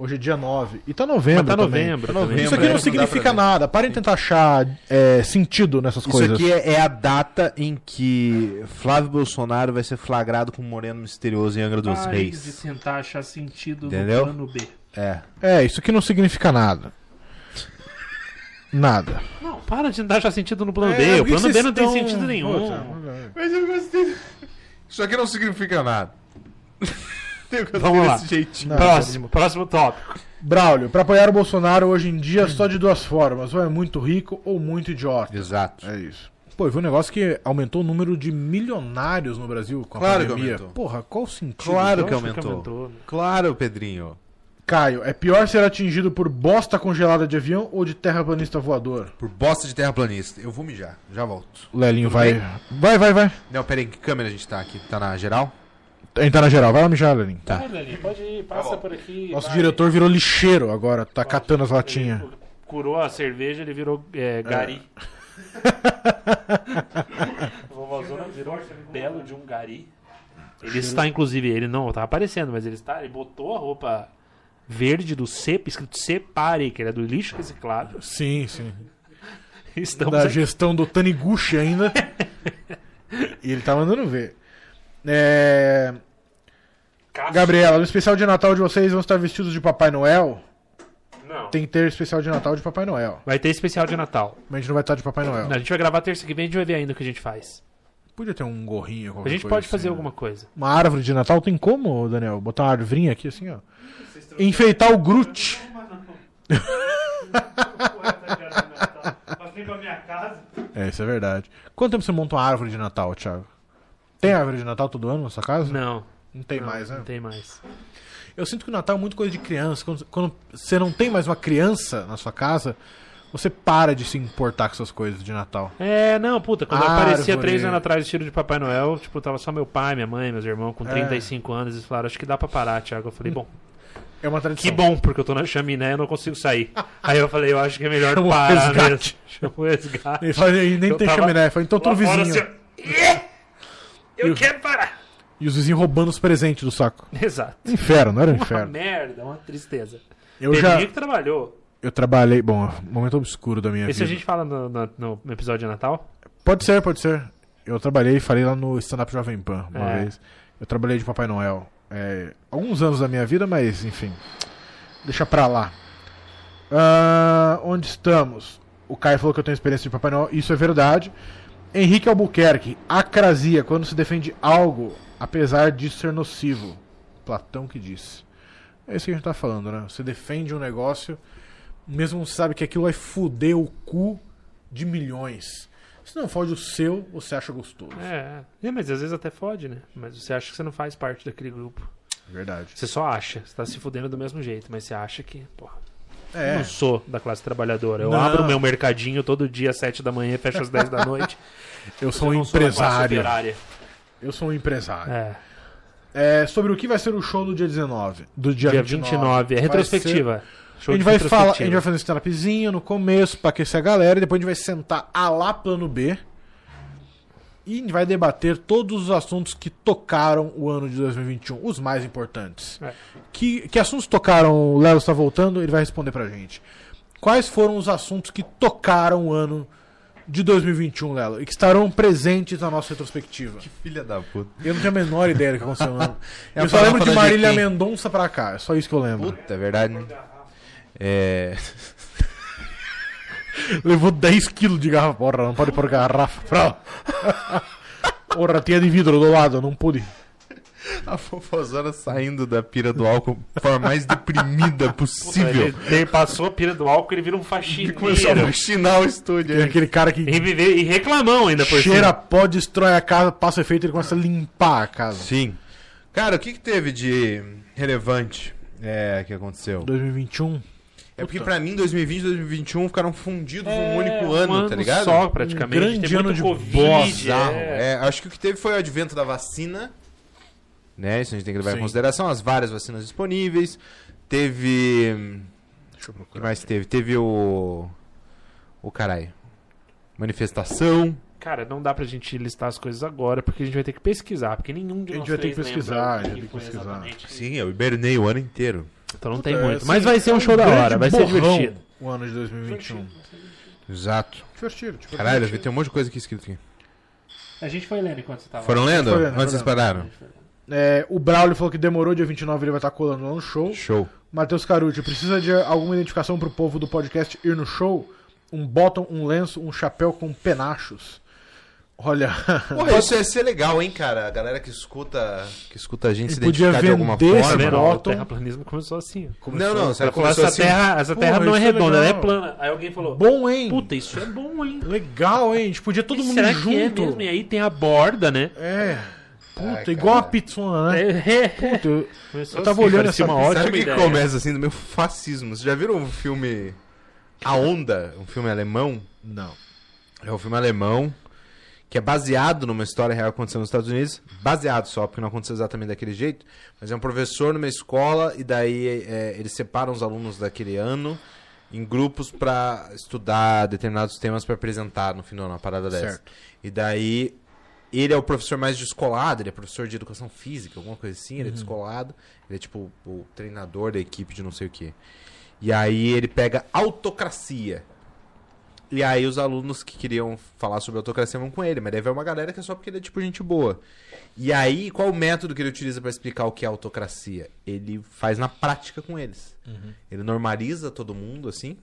Hoje é dia 9. E tá novembro Mas tá também. novembro. Tá também. novembro, Isso aqui é, não não significa ver. nada. Parem de tentar achar é, sentido nessas Isso coisas. aqui é, é a data em que Flávio Bolsonaro vai ser flagrado com um moreno misterioso em Angra dos Pare Reis. de tentar achar sentido Entendeu? no plano B. É. É, isso aqui não significa nada. Nada. Não, para de tentar achar sentido no plano É, B. O por que plano B não tem sentido nenhum. Mas eu gostei. Isso aqui não significa nada. Vamos lá. desse jeitinho. Não. Próximo, próximo tópico. Braulio, pra apoiar o Bolsonaro hoje em dia só de duas formas. Ou é muito rico ou muito idiota. Exato. É isso. Pô, vi um negócio que aumentou o número de milionários no Brasil com a Claro que pandemia. aumentou. Porra, qual o sentido? Claro que aumentou. aumentou, né? Claro, Pedrinho. Caio, é pior ser atingido por bosta congelada de avião ou de terraplanista voador? Por bosta de terraplanista. Eu vou mijar. Já volto. Lelinho vai. bem? Vai, vai, vai. Não, pera aí. Que câmera a gente tá aqui? Tá na geral? Tá na geral. Vai lá mijar, Lelinho. Tá. Vai, Lelê, pode ir, passa por aqui. Nosso vai. diretor virou lixeiro agora. Tá catando as latinhas. Ele curou a cerveja, ele virou é, gari. O Vovózona virou belo de um gari. Ele está, inclusive, ele não tá aparecendo, mas ele está, ele botou a roupa verde do C, escrito Separe, que ele é do lixo reciclável. Sim, sim. Estamos da aqui. gestão do Taniguchi ainda. e ele tá mandando ver. É... Gabriela, no especial de Natal de vocês vão estar vestidos de Papai Noel? Não. Tem que ter especial de Natal de Papai Noel. Vai ter especial de Natal. Mas a gente não vai estar de Papai Noel. A gente vai gravar terça que vem, a gente vai ver ainda o que a gente faz. Podia ter um gorrinho. A qualquer gente coisa pode fazer assim, né? alguma coisa. Uma árvore de Natal tem como, Daniel? Botar uma arvorinha aqui assim, ó. Enfeitar o Groot. É, isso é verdade. Quanto tempo você monta uma árvore de Natal, Thiago? Tem árvore de Natal todo ano na sua casa? Não. Não tem não, mais, né? Não tem mais. Eu sinto que o Natal é muito coisa de criança. Quando, quando você não tem mais uma criança na sua casa, você para de se importar com essas coisas de Natal. É, não, puta, quando eu Árvore. aparecia três anos atrás vestido de Papai Noel, tipo, tava só meu pai, minha mãe, meus irmãos com É. 35 anos, eles falaram, acho que dá pra parar, Thiago. Eu falei, bom, É uma que tradição. bom, porque eu tô na chaminé e eu não consigo sair. Aí eu falei, eu acho que é melhor Chama o parar resgate. mesmo. Chama o resgate. E, e nem Eu tem tava chaminé. Foi então todo Lá fora, vizinho. assim, ó, "Yeah! Eu E quero parar. E os vizinhos roubando os presentes do saco. Exato. Inferno, não era um Uma inferno. merda, uma tristeza. Eu Teve já. que trabalhou. Eu trabalhei. Bom, momento obscuro da minha Esse a vida. gente fala no, no- no episódio de Natal? Pode ser, pode ser. Eu trabalhei e falei lá no Stand Up Jovem Pan uma É. vez. Eu trabalhei de Papai Noel. É, alguns anos da minha vida, mas enfim. Deixa pra lá. Ah, onde estamos? O Caio falou que eu tenho experiência de Papai Noel. Isso é verdade. Henrique Albuquerque. Acrasia, quando se defende algo, apesar disso ser nocivo. Platão que disse. É isso que a gente tá falando, né? Você defende um negócio, mesmo você sabe que aquilo vai foder o cu de milhões. Se não fode o seu, você acha gostoso. É, é, mas às vezes até fode, né? Mas você acha que você não faz parte daquele grupo. Verdade. Você só acha. Você tá se fudendo do mesmo jeito, mas você acha que, porra, É. não sou da classe trabalhadora. Eu Não. abro meu mercadinho todo dia às 7 da manhã e fecho às 10 da noite. Eu sou um empresário. Eu sou um empresário. É, É, sobre o que vai ser o show do dia 19. Do dia, dia 29. 29. É retrospectiva. ser- A gente, vai falar, a gente vai fazer um stand-upzinho no começo pra aquecer a galera. E depois a gente vai sentar a lá plano B. E vai debater todos os assuntos que tocaram o ano de 2021. Os mais importantes. É. Que, que assuntos tocaram? O Léo está voltando, ele vai responder pra gente. Quais foram os assuntos que tocaram o ano de 2021, Lelo? E que estarão presentes na nossa retrospectiva? Filha da puta. Eu não tenho a menor ideia do que aconteceu no ano. É eu só lembro de Marília. Mendonça pra cá. É só isso que eu lembro. Puta, é verdade. né? É. Levou 10 quilos de garrafa. Porra, não pode pôr garrafa. Porra, tinha de vidro do lado, não pude. A fofozona saindo da pira do álcool de forma mais deprimida Puta, possível. ele, ele passou a pira do álcool, ele vira um E começou a faxineiro. faxinar o estúdio. Tem aí. aquele cara que E, e reclamão ainda por cheira cima. pó, destrói a casa, passa efeito e ele começa a limpar a casa. Sim. Cara, o que, que teve de relevante é, que aconteceu? 2021. É porque pra mim 2020 e 2021 ficaram fundidos num É, único um ano, tá ligado? Só, praticamente. Um grande ano de Covid, é. É, acho que o que teve foi o advento da vacina. Né? Isso a gente tem que levar Sim. em consideração. As várias vacinas disponíveis. Teve. Deixa eu O que procurar. mais teve? Teve o. O caralho. Manifestação. Cara, não dá pra gente listar as coisas agora, porque a gente vai ter que pesquisar, porque nenhum de A gente nós vai ter que pesquisar, a gente que vai ter que pesquisar. Sim, eu hibernei o ano inteiro. Então não tem É, muito. assim, Mas vai ser um é show da hora, vai ser divertido. O ano de 2021. Exato. Divertido, tipo, Caralho, eu vi divertido. tem um monte de coisa aqui escrito aqui. A gente foi lendo enquanto você tava Foram lendo? Lendo, Onde vocês pararam? É, o Braulio falou que demorou, dia 29 ele vai estar colando lá no show. Show. Matheus Carucci, precisa de alguma identificação pro povo do podcast ir no show? Um bottom, um lenço, um chapéu com penachos. Olha, Porra, isso ia ser legal, hein, cara? A galera que escuta, que escuta a gente E se podia identificar de alguma esse forma. vendo? Ó, O terraplanismo começou assim. ó. Não, não, você começou essa assim. terra, essa terra Porra, não é é redonda, ela é plana. Aí alguém falou, bom, hein? puta, isso é bom, hein? Legal, hein? A gente podia todo E mundo será junto. que é mesmo? E aí tem a borda, né? É. Puta, Ah, igual a cara. pizzona, né? É, é. Puta, eu, Começou Eu tava assim, olhando essa uma ótima Sabe o que ideia. começa assim do meu fascismo? Vocês já viram o filme A Onda? Um filme alemão? não. É um filme alemão que é baseado numa história real que aconteceu nos Estados Unidos. Baseado só, porque não aconteceu exatamente daquele jeito. Mas é um professor numa escola e daí é, eles separam os alunos daquele ano em grupos pra estudar determinados temas pra apresentar no final, uma parada dessa. Certo. E daí ele é o professor mais descolado, ele é professor de educação física, alguma coisa assim, ele é descolado. Ele é tipo o treinador da equipe de não sei o quê. E aí ele pega autocracia. E aí os alunos que queriam falar sobre autocracia vão com ele, mas deve haver uma galera que é só porque ele é tipo gente boa. E aí, qual o método que ele utiliza pra explicar o que é autocracia? Ele faz na prática com eles. Ele normaliza todo mundo, assim.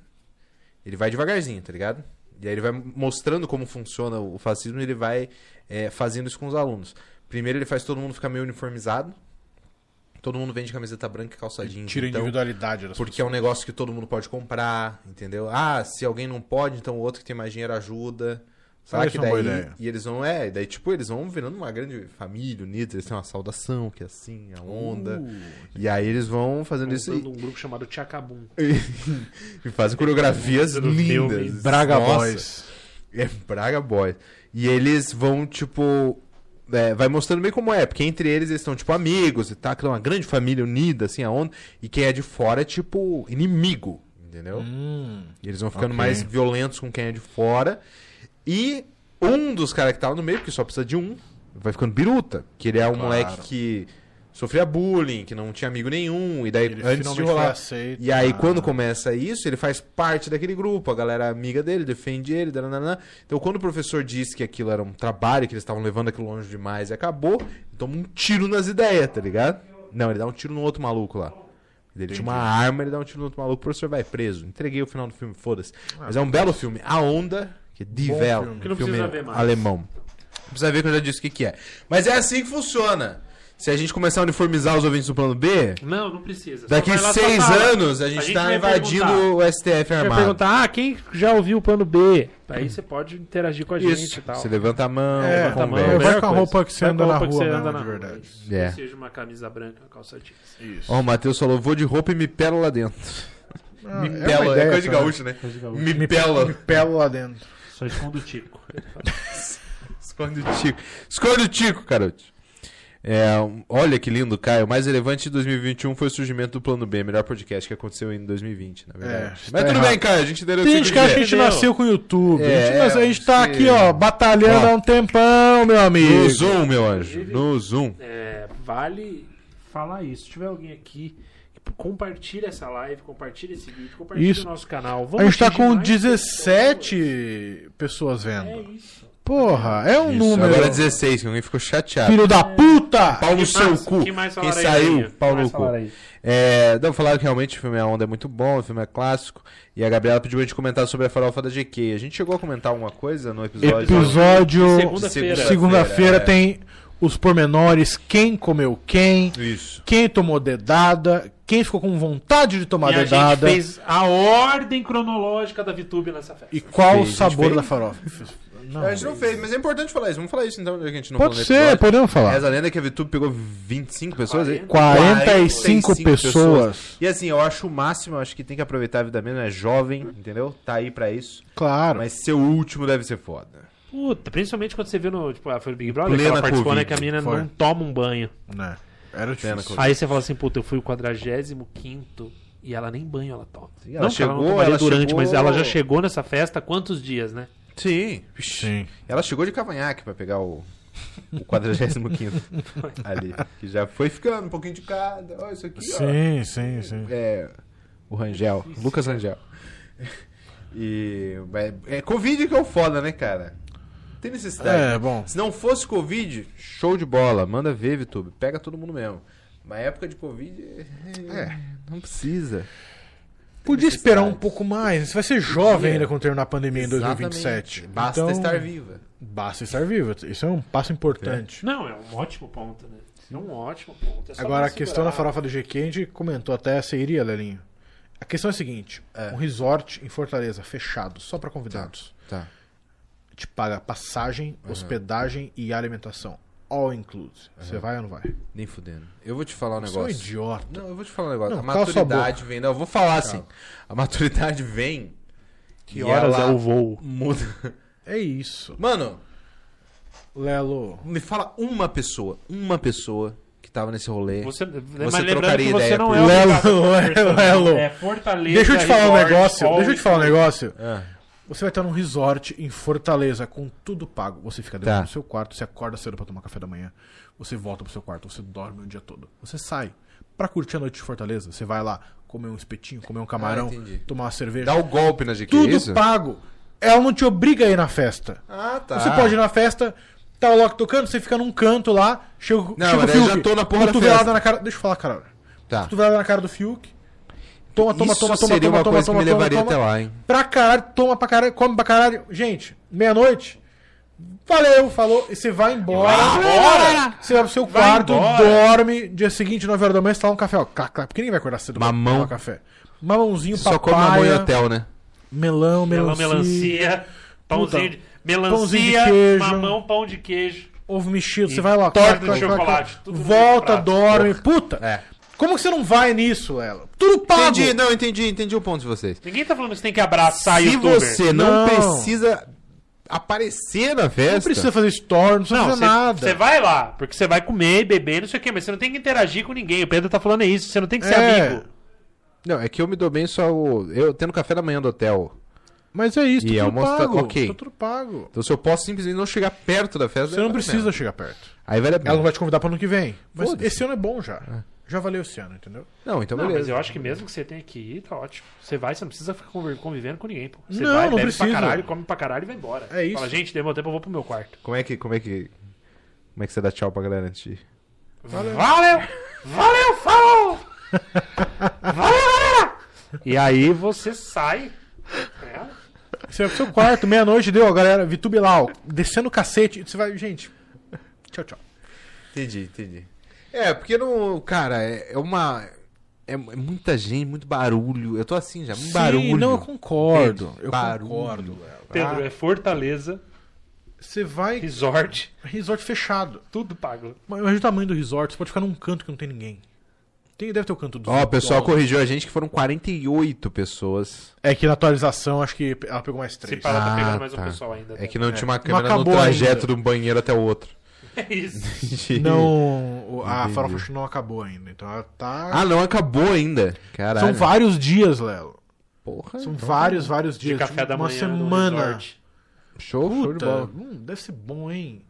Ele vai devagarzinho, tá ligado? E aí ele vai mostrando como funciona o fascismo e ele vai é, fazendo isso com os alunos. Primeiro ele faz todo mundo ficar meio uniformizado. Todo mundo vende camiseta branca e calça jeans. Tira a então, individualidade das porque é um negócio que todo mundo pode comprar, entendeu? Ah, se alguém não pode, então o outro que tem mais dinheiro ajuda. Sabe que daí, e eles vão, é, daí tipo, eles vão virando uma grande família unida, eles têm uma saudação, que é assim, a onda. Uh, E aí eles vão fazendo isso um grupo chamado Tchacabum. e fazem coreografias lindas. Braga Nossa. Boys. É, Braga Boys. E eles vão, tipo. É, vai mostrando meio como é, porque entre eles eles estão, tipo, amigos e tal, que é uma grande família unida, assim, a onda. E quem é de fora é, tipo, inimigo, entendeu? Hum. Eles vão ficando Ok. mais violentos com quem é de fora. E um dos caras que tava no meio, porque só precisa de um, vai ficando biruta. Que ele é um Claro. moleque que sofria bullying, que não tinha amigo nenhum. E daí, Ele antes de rolar. aceito. E aí, Ah. quando começa isso, ele faz parte daquele grupo, a galera é amiga dele, defende ele, dananana. Então, quando o professor disse que aquilo era um trabalho, que eles estavam levando aquilo longe demais e acabou, ele toma um tiro nas ideias, tá ligado? Não, ele dá um tiro no outro maluco lá. Ele tinha uma arma, ele dá um tiro no outro maluco, o professor vai preso. Entreguei o final do filme, foda-se. Mas é um belo filme. A Onda, que é Die filme. Que não filme ver mais. alemão. Não precisa ver que eu já disse o que, que é. Mas é assim que funciona. Se a gente começar a uniformizar os ouvintes do plano B, Não, não precisa. Daqui vai lá, seis anos a gente, A gente tá vai invadindo perguntar. o STF Vai armado. perguntar, ah, quem já ouviu o plano B? Aí você pode interagir com a gente Isso. e tal. Você levanta a mão, É, levanta a mão, vai com a roupa que você Vai anda na rua você anda de na rua. verdade. Isso. É. Que seja uma camisa branca, uma calça jeans. Isso. Ó, o Matheus falou, vou de roupa e me pelo lá dentro. Ah, me é pela, é, ideia, coisa de gaúcho, né? Coisa de gaúcho. Me, Me pela. Me pelo lá dentro. Só esconde o tico. Esconde o Tico. Esconde o Tico, garoto. É, olha que lindo, Caio. O mais relevante de 2021 foi o surgimento do Plano B, melhor podcast que aconteceu em 2020, na verdade. É, Mas tá tudo errado. bem, Caio. A gente o Tem que gente que acha que a gente nasceu com o YouTube. a, É, gente, nas- a gente tá aqui, ó, batalhando Ó. há um tempão, meu amigo. No Zoom, meu anjo. No Zoom. É, vale falar isso. Se tiver alguém aqui, compartilha essa live, compartilha esse vídeo, compartilha Isso. o nosso canal. A Vamos gente tá atingir com mais 17 pessoas pessoas. É vendo. isso. Porra, é um Isso, número. Agora é 16, que alguém ficou chateado. Filho da puta! Pau no Que seu mais- cu. que mais Quem saiu, Rainha? pau Que mais no cu. É, não, falaram que realmente o filme A Onda é muito bom, o filme é clássico. E a Gabriela pediu a gente comentar sobre a farofa da GK. A gente chegou a comentar alguma coisa no episódio? Episódio. Segunda-feira. Segunda-feira é. tem os pormenores, quem comeu quem, Isso. quem tomou dedada, quem ficou com vontade de tomar E a gente dedada fez a ordem cronológica da VTube nessa festa. e qual Fez, o sabor da farofa. Não, a gente não fez, mas é importante falar isso. Vamos falar isso então, a gente não Pode falou no ser, episódio. podemos falar. Reza a lenda que a VTube pegou 25 pessoas aí? 45 pessoas. E assim, eu acho o máximo, eu acho que tem que aproveitar a vida mesmo, é jovem, entendeu? Tá aí pra isso. Claro. Mas seu último deve ser foda. Puta, principalmente quando você viu no. Tipo, ah, foi no Big Brother, que Plena ela participou, Covid, né? Que a menina foi. não toma um banho. Né? Era Plena difícil. Aí você fala assim, puta, eu fui o 45 e ela nem banho ela toma. Ela não que ela não chegou, tomaria ela durante, chegou- mas ela já chegou nessa festa há quantos dias, né? Sim. Sim. Ela chegou de cavanhaque pra pegar o, o 45 ali. Que já foi ficando um pouquinho de cada. Olha isso aqui, ó. Sim, sim, sim. É, o Rangel, Lucas Rangel. E é, é Covid que é o foda, né, cara? Tem necessidade. É, né? bom. Se não fosse Covid, show de bola. Manda ver, VTube. Pega todo mundo mesmo. Mas época de Covid, é, não precisa. Podia esperar um pouco mais. Você vai ser jovem Podia. ainda quando terminar a pandemia em Exatamente. 2027. Basta Então, estar viva. Basta estar vivo. Isso é um passo importante. Não, é um ótimo ponto, né? É um ótimo ponto. É Agora, a questão da farofa do GQ, a gente comentou até, você iria, Lelinho? A questão é a seguinte: É. um resort em Fortaleza, fechado, só para convidados. Tá. Te paga passagem, hospedagem e alimentação. All inclusive. Você vai ou não vai? Nem fudendo. Eu vou te falar um Você é um negócio. idiota. Não, eu vou te falar um negócio. Não, a maturidade vem. Não, eu vou falar assim. A maturidade vem. Que e horas ela é o voo? Muda. É isso. Mano, Lelo. me fala uma pessoa. Uma pessoa que tava nesse rolê. Você, Você trocaria que você ideia não é Lelo, Lelo. É Fortaleza. Deixa eu te falar um negócio. Deixa eu te falar um negócio. Ah, Você vai estar num resort em Fortaleza com tudo pago. Você fica dentro Tá. do seu quarto, você acorda cedo pra tomar café da manhã. Você volta pro seu quarto, você dorme o dia todo. Você sai pra curtir a noite de Fortaleza. Você vai lá comer um espetinho, comer um camarão, Ah, tomar uma cerveja. Dá o golpe na GQ, tudo isso? pago. Ela não te obriga a ir na festa. Ah, tá. Você pode ir na festa, tá o Loki tocando, você fica num canto lá, chega, Não, chega o Fiuk, já tô na porra da cotovelada festa. na cara. Deixa eu falar, cara. Tá. Cotovelada na cara do Fiuk. Toma, toma, Isso toma, toma, seria toma, uma toma, coisa toma, que me levaria toma. até lá, hein? Pra caralho, toma pra caralho, come pra caralho. Gente, meia-noite. Valeu, falou. E você vai embora. Vai embora. Você vai pro seu Vai quarto, embora. dorme. Dia seguinte, 9 horas da manhã, você tá um café, ó. Clac, clac, porque ninguém vai acordar cedo pra Mamão. tomar café. Mamãozinho, Só papaya, come mamão em hotel, né? melão, Melão, melancia, melancia, pãozinho de... pãozinho de Melancia, queijo. mamão, pão de queijo. ovo mexido. E Você vai lá, torta de chocolate, volta, dorme. Puta, É. como que você não vai nisso, Lela? Tudo pago. Entendi, não, entendi, entendi o ponto de vocês. Ninguém tá falando que você tem que abraçar Se youtuber. você não, Não. precisa aparecer na festa. Não precisa fazer story, não precisa Não, fazer você, nada. você vai lá, porque você vai comer e beber, não sei o quê, mas você não tem que interagir com ninguém. O Pedro tá falando isso, você não tem que ser É. amigo. Não, é que eu me dou bem só o... eu tendo café da manhã do hotel. Mas é isso, E tudo almoço tá- pago. ok. Tá tudo pago. Então se eu posso simplesmente não chegar perto da festa... Você não a precisa chegar perto. Aí vale a pena. Ela não vai te convidar pro ano que vem. Mas esse ano é bom já. Já valeu esse ano, entendeu? Não, então Não, beleza. mas eu acho que mesmo que você tenha que ir, tá ótimo. Você vai, você não precisa ficar convivendo com ninguém, pô. Você Não, vai, não bebe precisa. pra caralho, come pra caralho e vai embora. É isso. Fala, gente, deu meu tempo, eu vou pro meu quarto. Como é que... Como é que... Como é que você dá tchau pra galera antes de ir? Valeu! Valeu, falou! Valeu, galera! E aí você sai. É, Você vai pro seu quarto, meia-noite, deu, galera, Vitubilau, descendo o cacete. Você vai, gente. Tchau, tchau. Entendi, entendi. É, porque não... Cara, é, é uma... É, é muita gente, muito barulho. Eu tô assim já, muito barulho. não, eu concordo. Entende? Eu Barulho. concordo, Léo. Pedro, Ah. é Fortaleza, Você vai. resort, Resort fechado. tudo pago. Mas Imagina o tamanho do resort, você pode ficar num canto que não tem ninguém. Tem, deve ter o canto dos Ó, o pessoal corrigiu a gente que foram 48 pessoas. É que na atualização acho que ela pegou mais Se três. parar, tá Ah, pegando mais tá. um pessoal ainda. É que não tinha uma câmera no trajeto ainda. de um banheiro até o outro. É isso. Não, o- a Entendi. farofa não acabou ainda. Então ela tá. Ah, não acabou ainda. Caralho. São vários dias, Léo. Porra, São então- vários, vários De dias. café da uma manhã no semana. Show, show de Puta, bola. hum, deve ser bom, hein?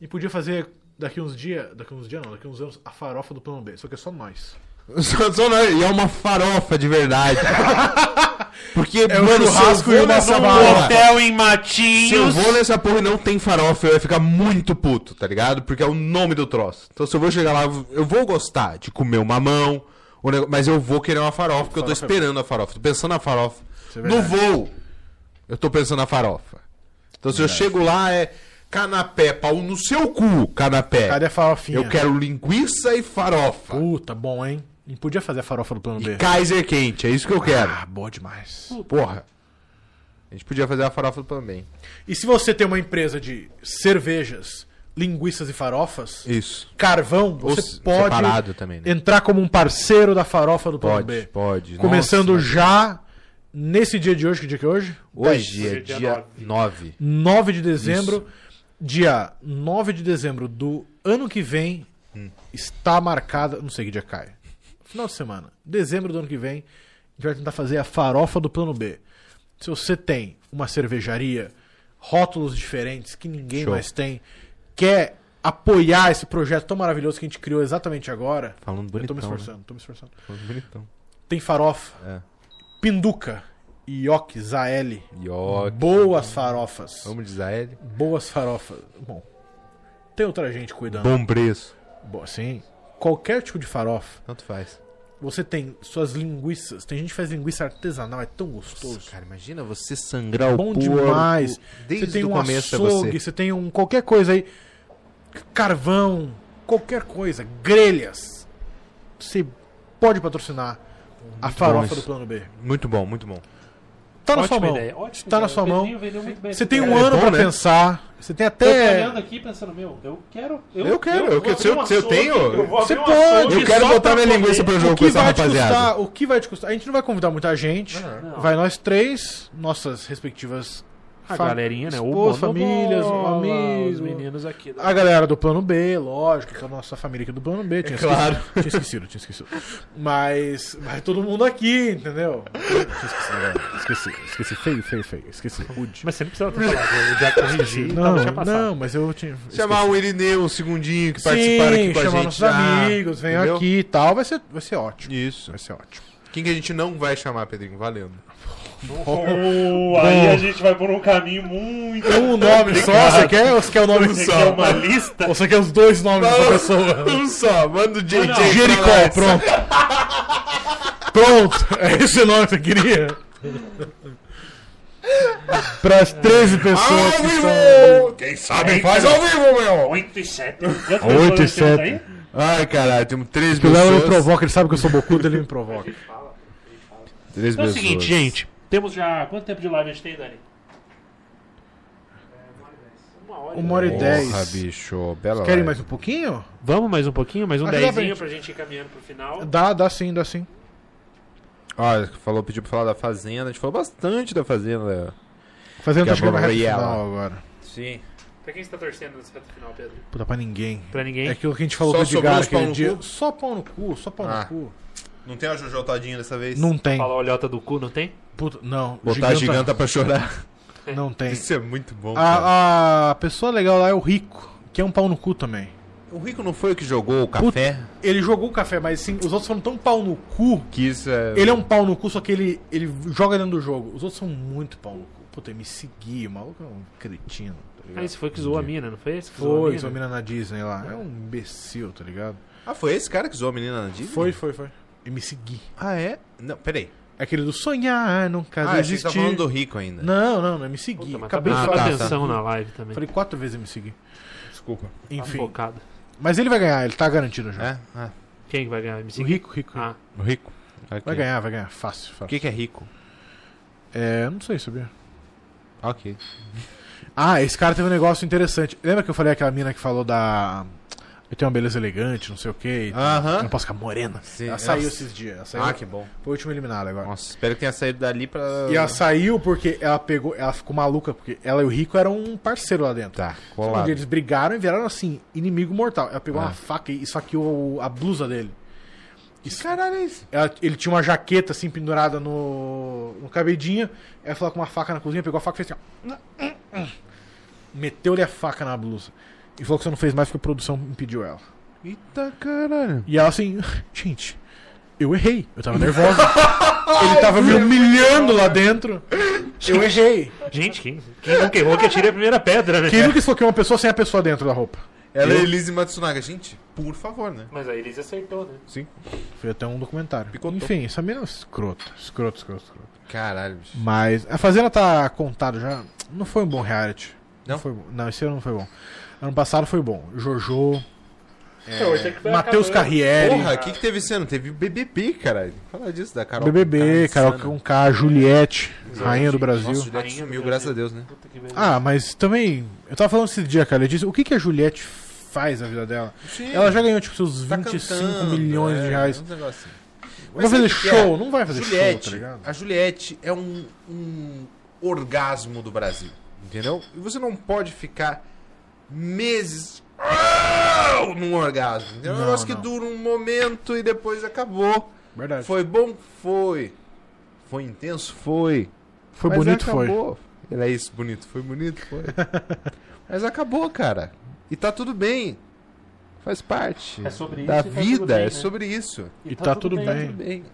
E podia fazer daqui uns dias. Daqui uns dias não, daqui uns anos, a farofa do plano B. Só que é só nós. Só- só não- E é uma farofa de verdade. Porque, É um mano, churrasco se eu vou nessa porra- Hotel em Se eu Matinhos. vou nessa porra e não tem farofa, eu ia ficar muito puto, tá ligado? Porque é o nome do troço. Então se eu vou chegar lá, eu vou gostar de comer o mamão, mas eu vou querer uma farofa, porque eu tô é esperando a farofa. Tô pensando na farofa. É no voo, eu tô pensando na farofa. Então se eu chego lá, é canapé, pau no seu cu, canapé. Cadê a farofinha? Eu quero linguiça e farofa. Puta, bom, hein? E podia fazer a farofa do plano B. E Kaiser quente, é isso que eu quero. Ah, boa demais. Porra. A gente podia fazer a farofa também. E se você tem uma empresa de cervejas, linguiças e farofas, Isso. carvão, Ou você pode separado também, né? entrar como um parceiro da farofa do plano Pode, B. pode. Começando Nossa, já nesse dia de hoje, que dia que é hoje? Hoje é Hoje é dia dia 9. 9 de dezembro. Dia 9 de dezembro do ano que vem Hum. está marcada. Não sei que dia cai. Final de semana. Dezembro do ano que vem. A gente vai tentar fazer a farofa do plano B. Se você tem uma cervejaria, rótulos diferentes que ninguém Show. mais tem, quer apoiar esse projeto tão maravilhoso que a gente criou exatamente agora. Falando eu tô me bonitão, né? esforçando, tô me esforçando. Falando bonitão. Tem farofa, É. pinduca, ioki, zaeli. Yoki. Boas farofas. Vamos de Zael. Boas farofas. Bom, tem outra gente cuidando. Bom preço. Bom, sim. Qualquer tipo de farofa. Tanto faz. Você tem suas linguiças. Tem gente que faz linguiça artesanal, é tão gostoso. Nossa, cara, imagina você sangrar o Bom porco demais. Desde você tem o um começo é açougue, você. você tem um qualquer coisa aí. Carvão, qualquer coisa. Grelhas. Você pode patrocinar a farofa do plano B. Muito bom, muito bom. Tá na Ótima sua mão. ideia, Está na sua mão. Pedrinho vendeu muito bem Você tem um ideia. ano bom, pra né? pensar. Você tem Eu tô até. olhando aqui pensando, meu, eu quero. Eu, Eu quero, eu abrir Se eu- se eu tenho, eu você pode. Eu quero botar minha linguiça pra O jogo com que, essa rapaziada. custar, o que vai te custar? A gente não vai convidar muita gente. Não. Vai nós três, nossas respectivas A Fa- galerinha, né? Bonobola, famílias, Os amigos. meninos aqui. da- A galera do plano B, lógico, que é a nossa família aqui do plano B. Tinha claro. esquecido, tinha esquecido, tinha esquecido. Mas vai todo mundo aqui, entendeu? Tinha esquecido, galera. Esqueci, esqueci. Feio, feio, feio. Esqueci. Rude. Mas você não precisava ter falado. Eu já corrigi. Não, passado. não, mas eu tinha. Chamar o Irineu, um segundinho, que Sim, participaram aqui com a chamar gente. nossos já, amigos, venham aqui e tal. Vai ser, vai ser ótimo. Isso. Vai ser ótimo. Quem que a gente não vai chamar, Pedrinho? Valendo. Oh, aí a gente vai por um caminho muito. Um nome só? Você quer ou você quer o nome Você só? quer uma lista? Ou você quer os dois nomes da pessoa? Um só, manda o JJ. pra Jericó, nós. pronto. Pronto, é esse o nome que você queria? Para as 13 pessoas Ao que são. vivo! Quem sabe faz ao vivo, meu! 8 e 7. 8 e 7. Ai, caralho, temos três Que o Léo me pessoas. provoca, ele sabe que eu sou bocudo, ele me provoca. Três Então é o pessoas. seguinte, gente. Temos já. Quanto tempo de live a gente tem, Dani? Uma hora. Uma hora e Porra, dez. bicho. Bela Querem live. mais um pouquinho? Vamos mais um pouquinho, mais um Acho que dá pra dezinho gente- pra gente ir caminhando pro final. Dá, dá sim, dá sim. Olha, falou, pediu pra falar da Fazenda. A gente falou bastante da Fazenda, Léo. Fazendo Que acho que vai reta final agora. Sim. Pra quem você tá torcendo nessa reta final, Pedro? Puta, pra ninguém. Pra ninguém? É aquilo que a gente falou Só com o sobrou Edgar os pau aquele no dia. cu? Só pau no cu, só pau Ah. no cu. Não tem a Jojo Todinho dessa vez? Não tem. Fala a olhota do cu, não tem? Puta, não. Botar a giganta pra chorar. Não tem. Isso é muito bom, cara. A, a pessoa legal lá é o Rico, que é um pau no cu também. O Rico não foi o que jogou o café? Ele jogou o café, mas assim, os outros foram tão pau no cu. Que isso é... Ele é um pau no cu, só que ele, ele joga dentro do jogo. Os outros são muito pau no cu. Puta, ele me seguia, o maluco é um cretino, tá ligado? Ah, esse foi que zoou a mina, não foi esse? que zoou a Foi, mina? sua mina na Disney lá. É um imbecil, tá ligado? Ah, foi esse cara que zoou a menina na Disney? Foi, foi, foi. E me segui. Ah, é? Não, peraí. É aquele do sonhar, nunca Ah, achei que você desistir. tá falando do Rico ainda. Não, não, não é me seguir. Puta, mas tá Acabei de falar. tá, atenção na live também. Falei quatro vezes me seguir. Desculpa. Tá Enfim. focado. Mas ele vai ganhar, ele tá garantido já. É? Ah, Quem que vai ganhar? Me O seguir? rico, rico. Ah, o Rico. Ok. Vai ganhar, vai ganhar. Fácil, O fácil. que, que é rico? É, não sei, sabia? Ok. Ah, esse cara teve um negócio interessante. Lembra que eu falei aquela mina que falou da. Eu tenho uma beleza elegante, não sei o quê. Aham. Eu não posso ficar morena. Sim, Ela saiu nossa. esses dias. Ela saiu, Ah, que bom. Foi o último eliminado agora. Nossa, espero que tenha saído dali pra... E ela saiu porque ela pegou. Ela ficou maluca, porque ela e o Rico eram um parceiro lá dentro. Tá, Só que colado. eles brigaram e viraram assim, inimigo mortal. Ela pegou Ah. uma faca e esfaqueou a blusa dele. Que caralho é isso? Ela- ele tinha uma jaqueta assim pendurada no, no cabedinho. Ela falou com uma faca na cozinha, pegou a faca e fez assim. ó. Meteu-lhe a faca na blusa. E falou que você não fez mais porque a produção impediu ela. Eita caralho. E ela assim, gente, eu errei. Eu tava nervosa. ele tava me humilhando lá dentro. Eu errei. gente, quem, quem não queimou que atire a primeira pedra, né? Quem nunca esfaqueou uma pessoa sem a pessoa dentro da roupa? Ela é Eu? Elise Matsunaga. Gente, por favor, né? Mas a Elise acertou, né? Sim. Foi até um documentário. Picotou. Enfim, essa mina é escrota. Escroto, escroto, escroto. Caralho, bicho. Mas a Fazenda tá contado já. Não foi um bom reality. Não? foi bom. Não, esse ano não foi bom. Ano passado foi bom. Jojo, foi Matheus. Carriere, Porra, o que, que teve esse ano? Teve BBB, caralho. Fala disso, da Carol. BBB, Caralho, Carol com K, Juliette, rainha do Brasil. Nossa, Juliette Rainha do sumiu, graças a Deus, né? Ah, mas também. Eu tava falando esse dia, cara. Eu disse, o que, que a Juliette faz na vida dela? Ela já ganhou, tipo, seus Tá 25 cantando, milhões é, de reais. negócios assim. Vai fazer show? é? Não vai fazer Juliette, show, tá ligado? A Juliette é um, um orgasmo do Brasil, entendeu? E você não pode ficar meses ah, num orgasmo. É um Não, negócio que não. dura um momento e depois acabou. Verdade. Foi bom? Foi. Foi intenso? Foi. Foi Mas bonito, foi. acabou. Era isso, bonito. Foi bonito? Foi. Mas acabou, cara. E tá tudo bem. Faz parte É sobre da isso tá tudo vida, bem, é né? sobre isso. E tá tudo bem. Tudo bem.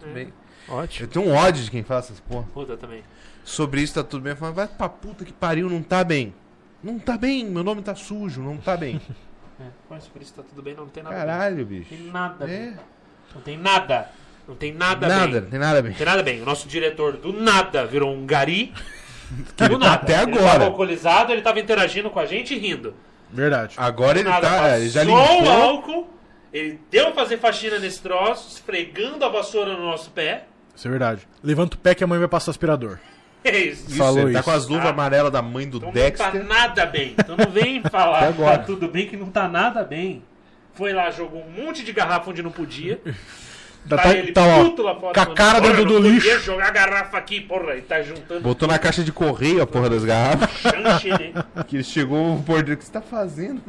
Tudo É. bem. Ótimo. Eu tenho um ódio de quem fala essas porra. Puta também. Sobre isso tá tudo bem. Eu falo, vai pra puta que pariu, não tá bem. Não tá bem, meu nome tá sujo, não tá bem. É, mas por isso tá tudo bem, não tem nada Caralho, bem. bicho. Não tem nada bem. É. Não tem nada. Não tem nada, Nada, bem. não tem nada bem. Não tem nada bem. O nosso diretor do nada virou um gari. do nada. até Ele agora. tava alcoolizado, ele tava interagindo com a gente e rindo. Verdade. Agora ele nada, tá. Ele já passou o limpou. álcool, ele deu a fazer faxina nesse troço, esfregando a vassoura no nosso pé. Isso é verdade. Levanta o pé que a mãe vai passar aspirador. É isso. Falou ele tá isso. com as luvas Ah. amarelas da mãe do Então Dexter. não tá nada bem. Então não vem falar que tá tudo bem, que não tá nada bem. Foi lá, jogou um monte de garrafa onde não podia. Tá, Tá, tá, ele tá, ó, puto lá fora. com a cara "Porra, dentro do lixo." jogar a garrafa aqui, porra. E tá juntando Botou na caixa de correio a porra das garrafas. né? Que chegou o porteiro. O que você tá fazendo?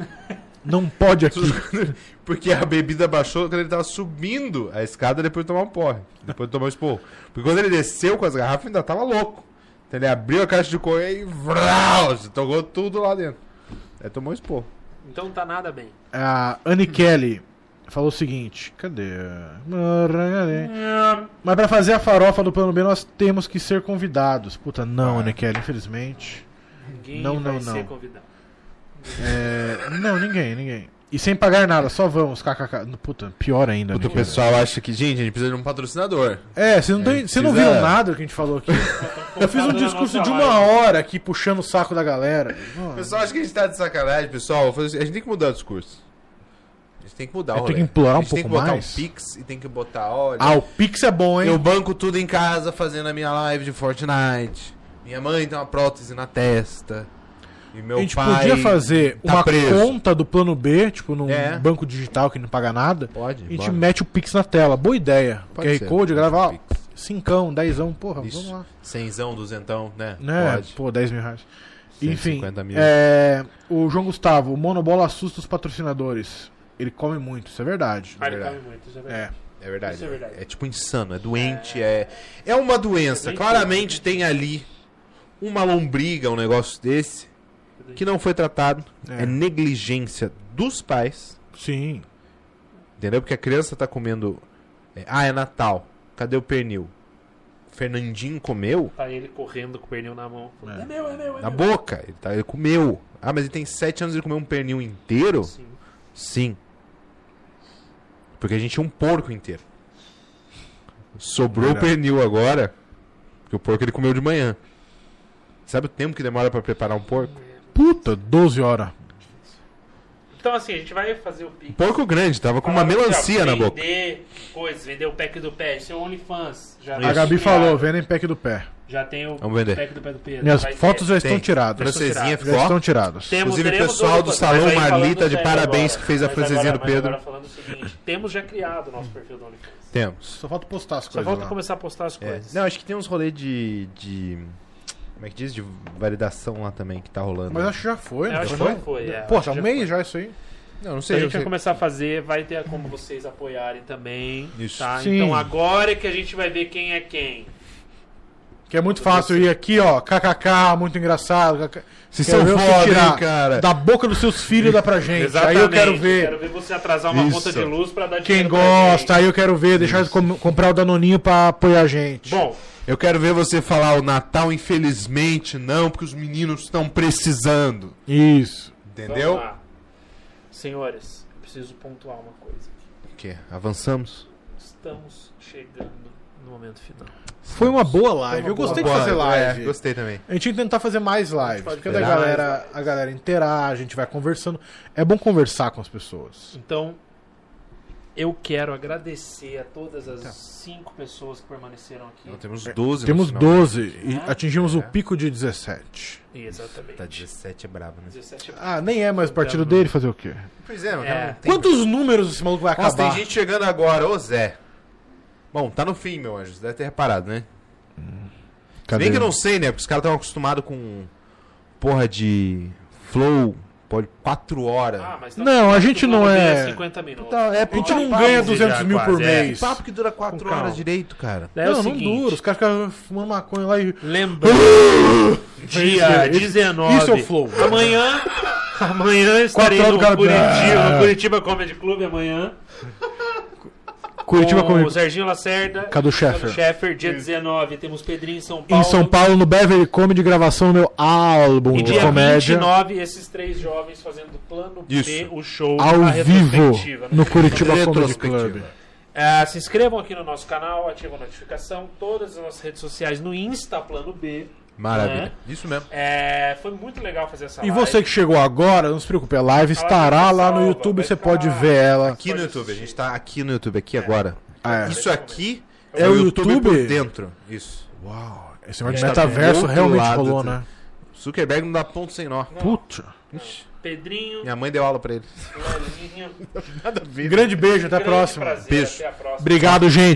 Não pode aqui. Porque a bebida baixou quando ele tava subindo a escada depois de tomar um porre. Depois de tomar um esporro. Porque quando ele desceu com as garrafas, ainda tava louco. Então ele abriu a caixa de correio e vrau, tocou tudo lá dentro. Aí tomou um esporro. Então não tá nada bem. A Anne Kelly falou o seguinte: cadê? Mas pra fazer a farofa do plano B, nós temos que ser convidados. Puta, não, Ah. Anne Kelly, infelizmente. Ninguém Não, vai não, ser não. convidado. É, não, ninguém, ninguém. E sem pagar nada, só vamos, kkk. Puta, pior ainda. Puta, Anne o pessoal acha que, gente, a gente precisa de um patrocinador. É, vocês não, tão- É, vocês não viram nada do que a gente falou aqui. Eu fiz um discurso de uma hora aqui puxando o saco da galera. O pessoal acha que a gente tá de sacanagem, pessoal. Assim, A gente tem que mudar o discurso. A gente tem que mudar o rolê. que implorar a um gente tem que pouco botar mais. um Pix e tem que botar, olha. Ah, o Pix é bom, hein? Eu banco tudo em casa fazendo a minha live de Fortnite. Minha mãe tem uma prótese na testa. E meu a gente pai podia fazer tá uma preso. conta do plano B, tipo num É. banco digital que não paga nada. Pode. A gente bora. mete o Pix na tela. Boa ideia. Pode QR ser, Code, pode grava, ó, ser Pix. cincão, dezão, porra, Isso. vamos lá. Cenzão, duzentão, né? Né? Pode. Pô, 10 mil reais. Enfim, 150 mil. é, o João Gustavo, o Monobola assusta os patrocinadores. Ele come muito, isso é verdade. Ah, ele verdade. come muito, isso é verdade. É. É verdade. Isso é verdade. É tipo insano, é doente, é. É uma doença. É Claramente tem ali uma lombriga, um negócio desse, que não foi tratado. É. É, negligência dos pais. Sim. Entendeu? Porque a criança tá comendo. é, ah, é Natal. Cadê o pernil? Fernandinho comeu Tá ele correndo com o pernil na mão. É. É, meu, é meu, é na meu. boca. Ele, tá, ele comeu. Ah, mas ele tem 7 anos e ele comeu um pernil inteiro? Sim. Sim. Porque a gente tinha um porco inteiro. Sobrou o pernil agora. Porque o porco ele comeu de manhã. Sabe o tempo que demora pra preparar um porco? Puta, 12 horas. Então assim, a gente vai fazer o Pix. Um porco grande, tava com uma Falar, melancia na boca. Vender coisas, vender o pack do pé. Esse é o OnlyFans. Já A Gabi falou, vendo em pack do pé. Já tem o Vamos vender. pack do pé do Pedro. Minhas Vai ter. fotos já estão Tem. tiradas. Francesinha ficou. Já estão tiradas. Temos, Inclusive, o pessoal do Salão Marlita, de parabéns, agora, que fez a mas francesinha agora- do Pedro. Agora falando o seguinte, temos já criado o nosso perfil do OnlyFans. Temos. Só falta postar as Só coisas falta lá. começar a postar as É. coisas. Não, acho que tem uns rolês de, de. Como é que diz? De validação lá também que tá rolando. Mas acho que já foi, Eu não acho que foi? já foi, é, Pô, tá um já mês já isso aí. Não, não Se a sei. gente eu vai sei. começar a fazer, vai ter como vocês apoiarem também. Isso. Tá? Sim. Então agora é que a gente vai ver quem é quem. Que é muito fácil ir aqui, ó, kkk, muito engraçado. kkk. Vocês Quero são ver você foda, tirar hein, cara? Da boca dos seus filhos dá pra gente. Exatamente. Aí eu quero ver Quero ver você atrasar uma Isso. conta de luz pra dar quem dinheiro pra gosta. gente. Aí eu quero ver, deixar de com- comprar o Danoninho pra apoiar a gente. Bom, Eu quero ver você falar o Natal, infelizmente, não, porque os meninos estão precisando. Isso. Entendeu? vamos lá. Senhores, eu preciso pontuar uma coisa. O quê? Avançamos? Estamos chegando no momento final. Foi uma boa live. Uma eu gostei Boa, de fazer live. É, gostei também. A gente tem que tentar fazer mais lives. pode Porque a galera, a galera interage, a gente vai conversando. É bom conversar com as pessoas. Então, eu quero agradecer a todas as cinco pessoas que permaneceram aqui. Então, temos 12 no Temos final. 12 e É? atingimos É. o pico de 17. Exatamente. Tá 17 é brabo, né? 17 Ah, nem é mais o partido dele fazer o quê? Pois é, mano. É. tem- Quantos números esse maluco vai Nossa, acabar? tem gente chegando agora, ô Zé. Bom, tá no fim, meu anjo. Você deve ter reparado, né? Se Cadê? bem que eu não sei, né? Porque os caras estão acostumados com porra de flow, pode 4 horas. Ah, mas tá Não, a gente não é- 50 minutos. Tá, é A gente não ganha já 200 mil por quase, é. mês. Que papo que dura 4 Com calma. horas direito, cara. É não, não dura. Os caras ficam fumando maconha lá e. Lembrando, dia Esse- 19. isso é o flow. Amanhã, amanhã estarei Quatro no horas do cara- Curitiba, Ah. no Curitiba Comedy Club amanhã. Curitiba com comigo. o Serginho Lacerda. Cadu Scheffer. Scheffer, dia 19. Temos Pedrinho em São Paulo. Em São Paulo, no Beverly Comedy, gravação do meu álbum E de dia comédia. 29, esses três jovens fazendo plano B, Isso. o show Ao vivo né? no Curitiba Comedy. Club. É, se inscrevam aqui no nosso canal, ativem a notificação, todas as nossas redes sociais no Insta Plano B. Maravilha. Isso mesmo. É, foi muito legal fazer essa E live. você que chegou agora, não se preocupe, a live estará ficar lá no YouTube, você pode ver ela. Aqui no YouTube, a gente tá aqui no YouTube, aqui agora. É. Isso aqui É o por YouTube? dentro. Isso. Uau, esse negócio de do metaverso realmente lado rolou, né? Zuckerberg não dá ponto sem nó. Puta. Ixi. Pedrinho, Minha mãe deu aula pra ele. Nada a ver. Grande beijo, até a Grande próxima. prazer, Beijo. Até a próxima. Obrigado, gente.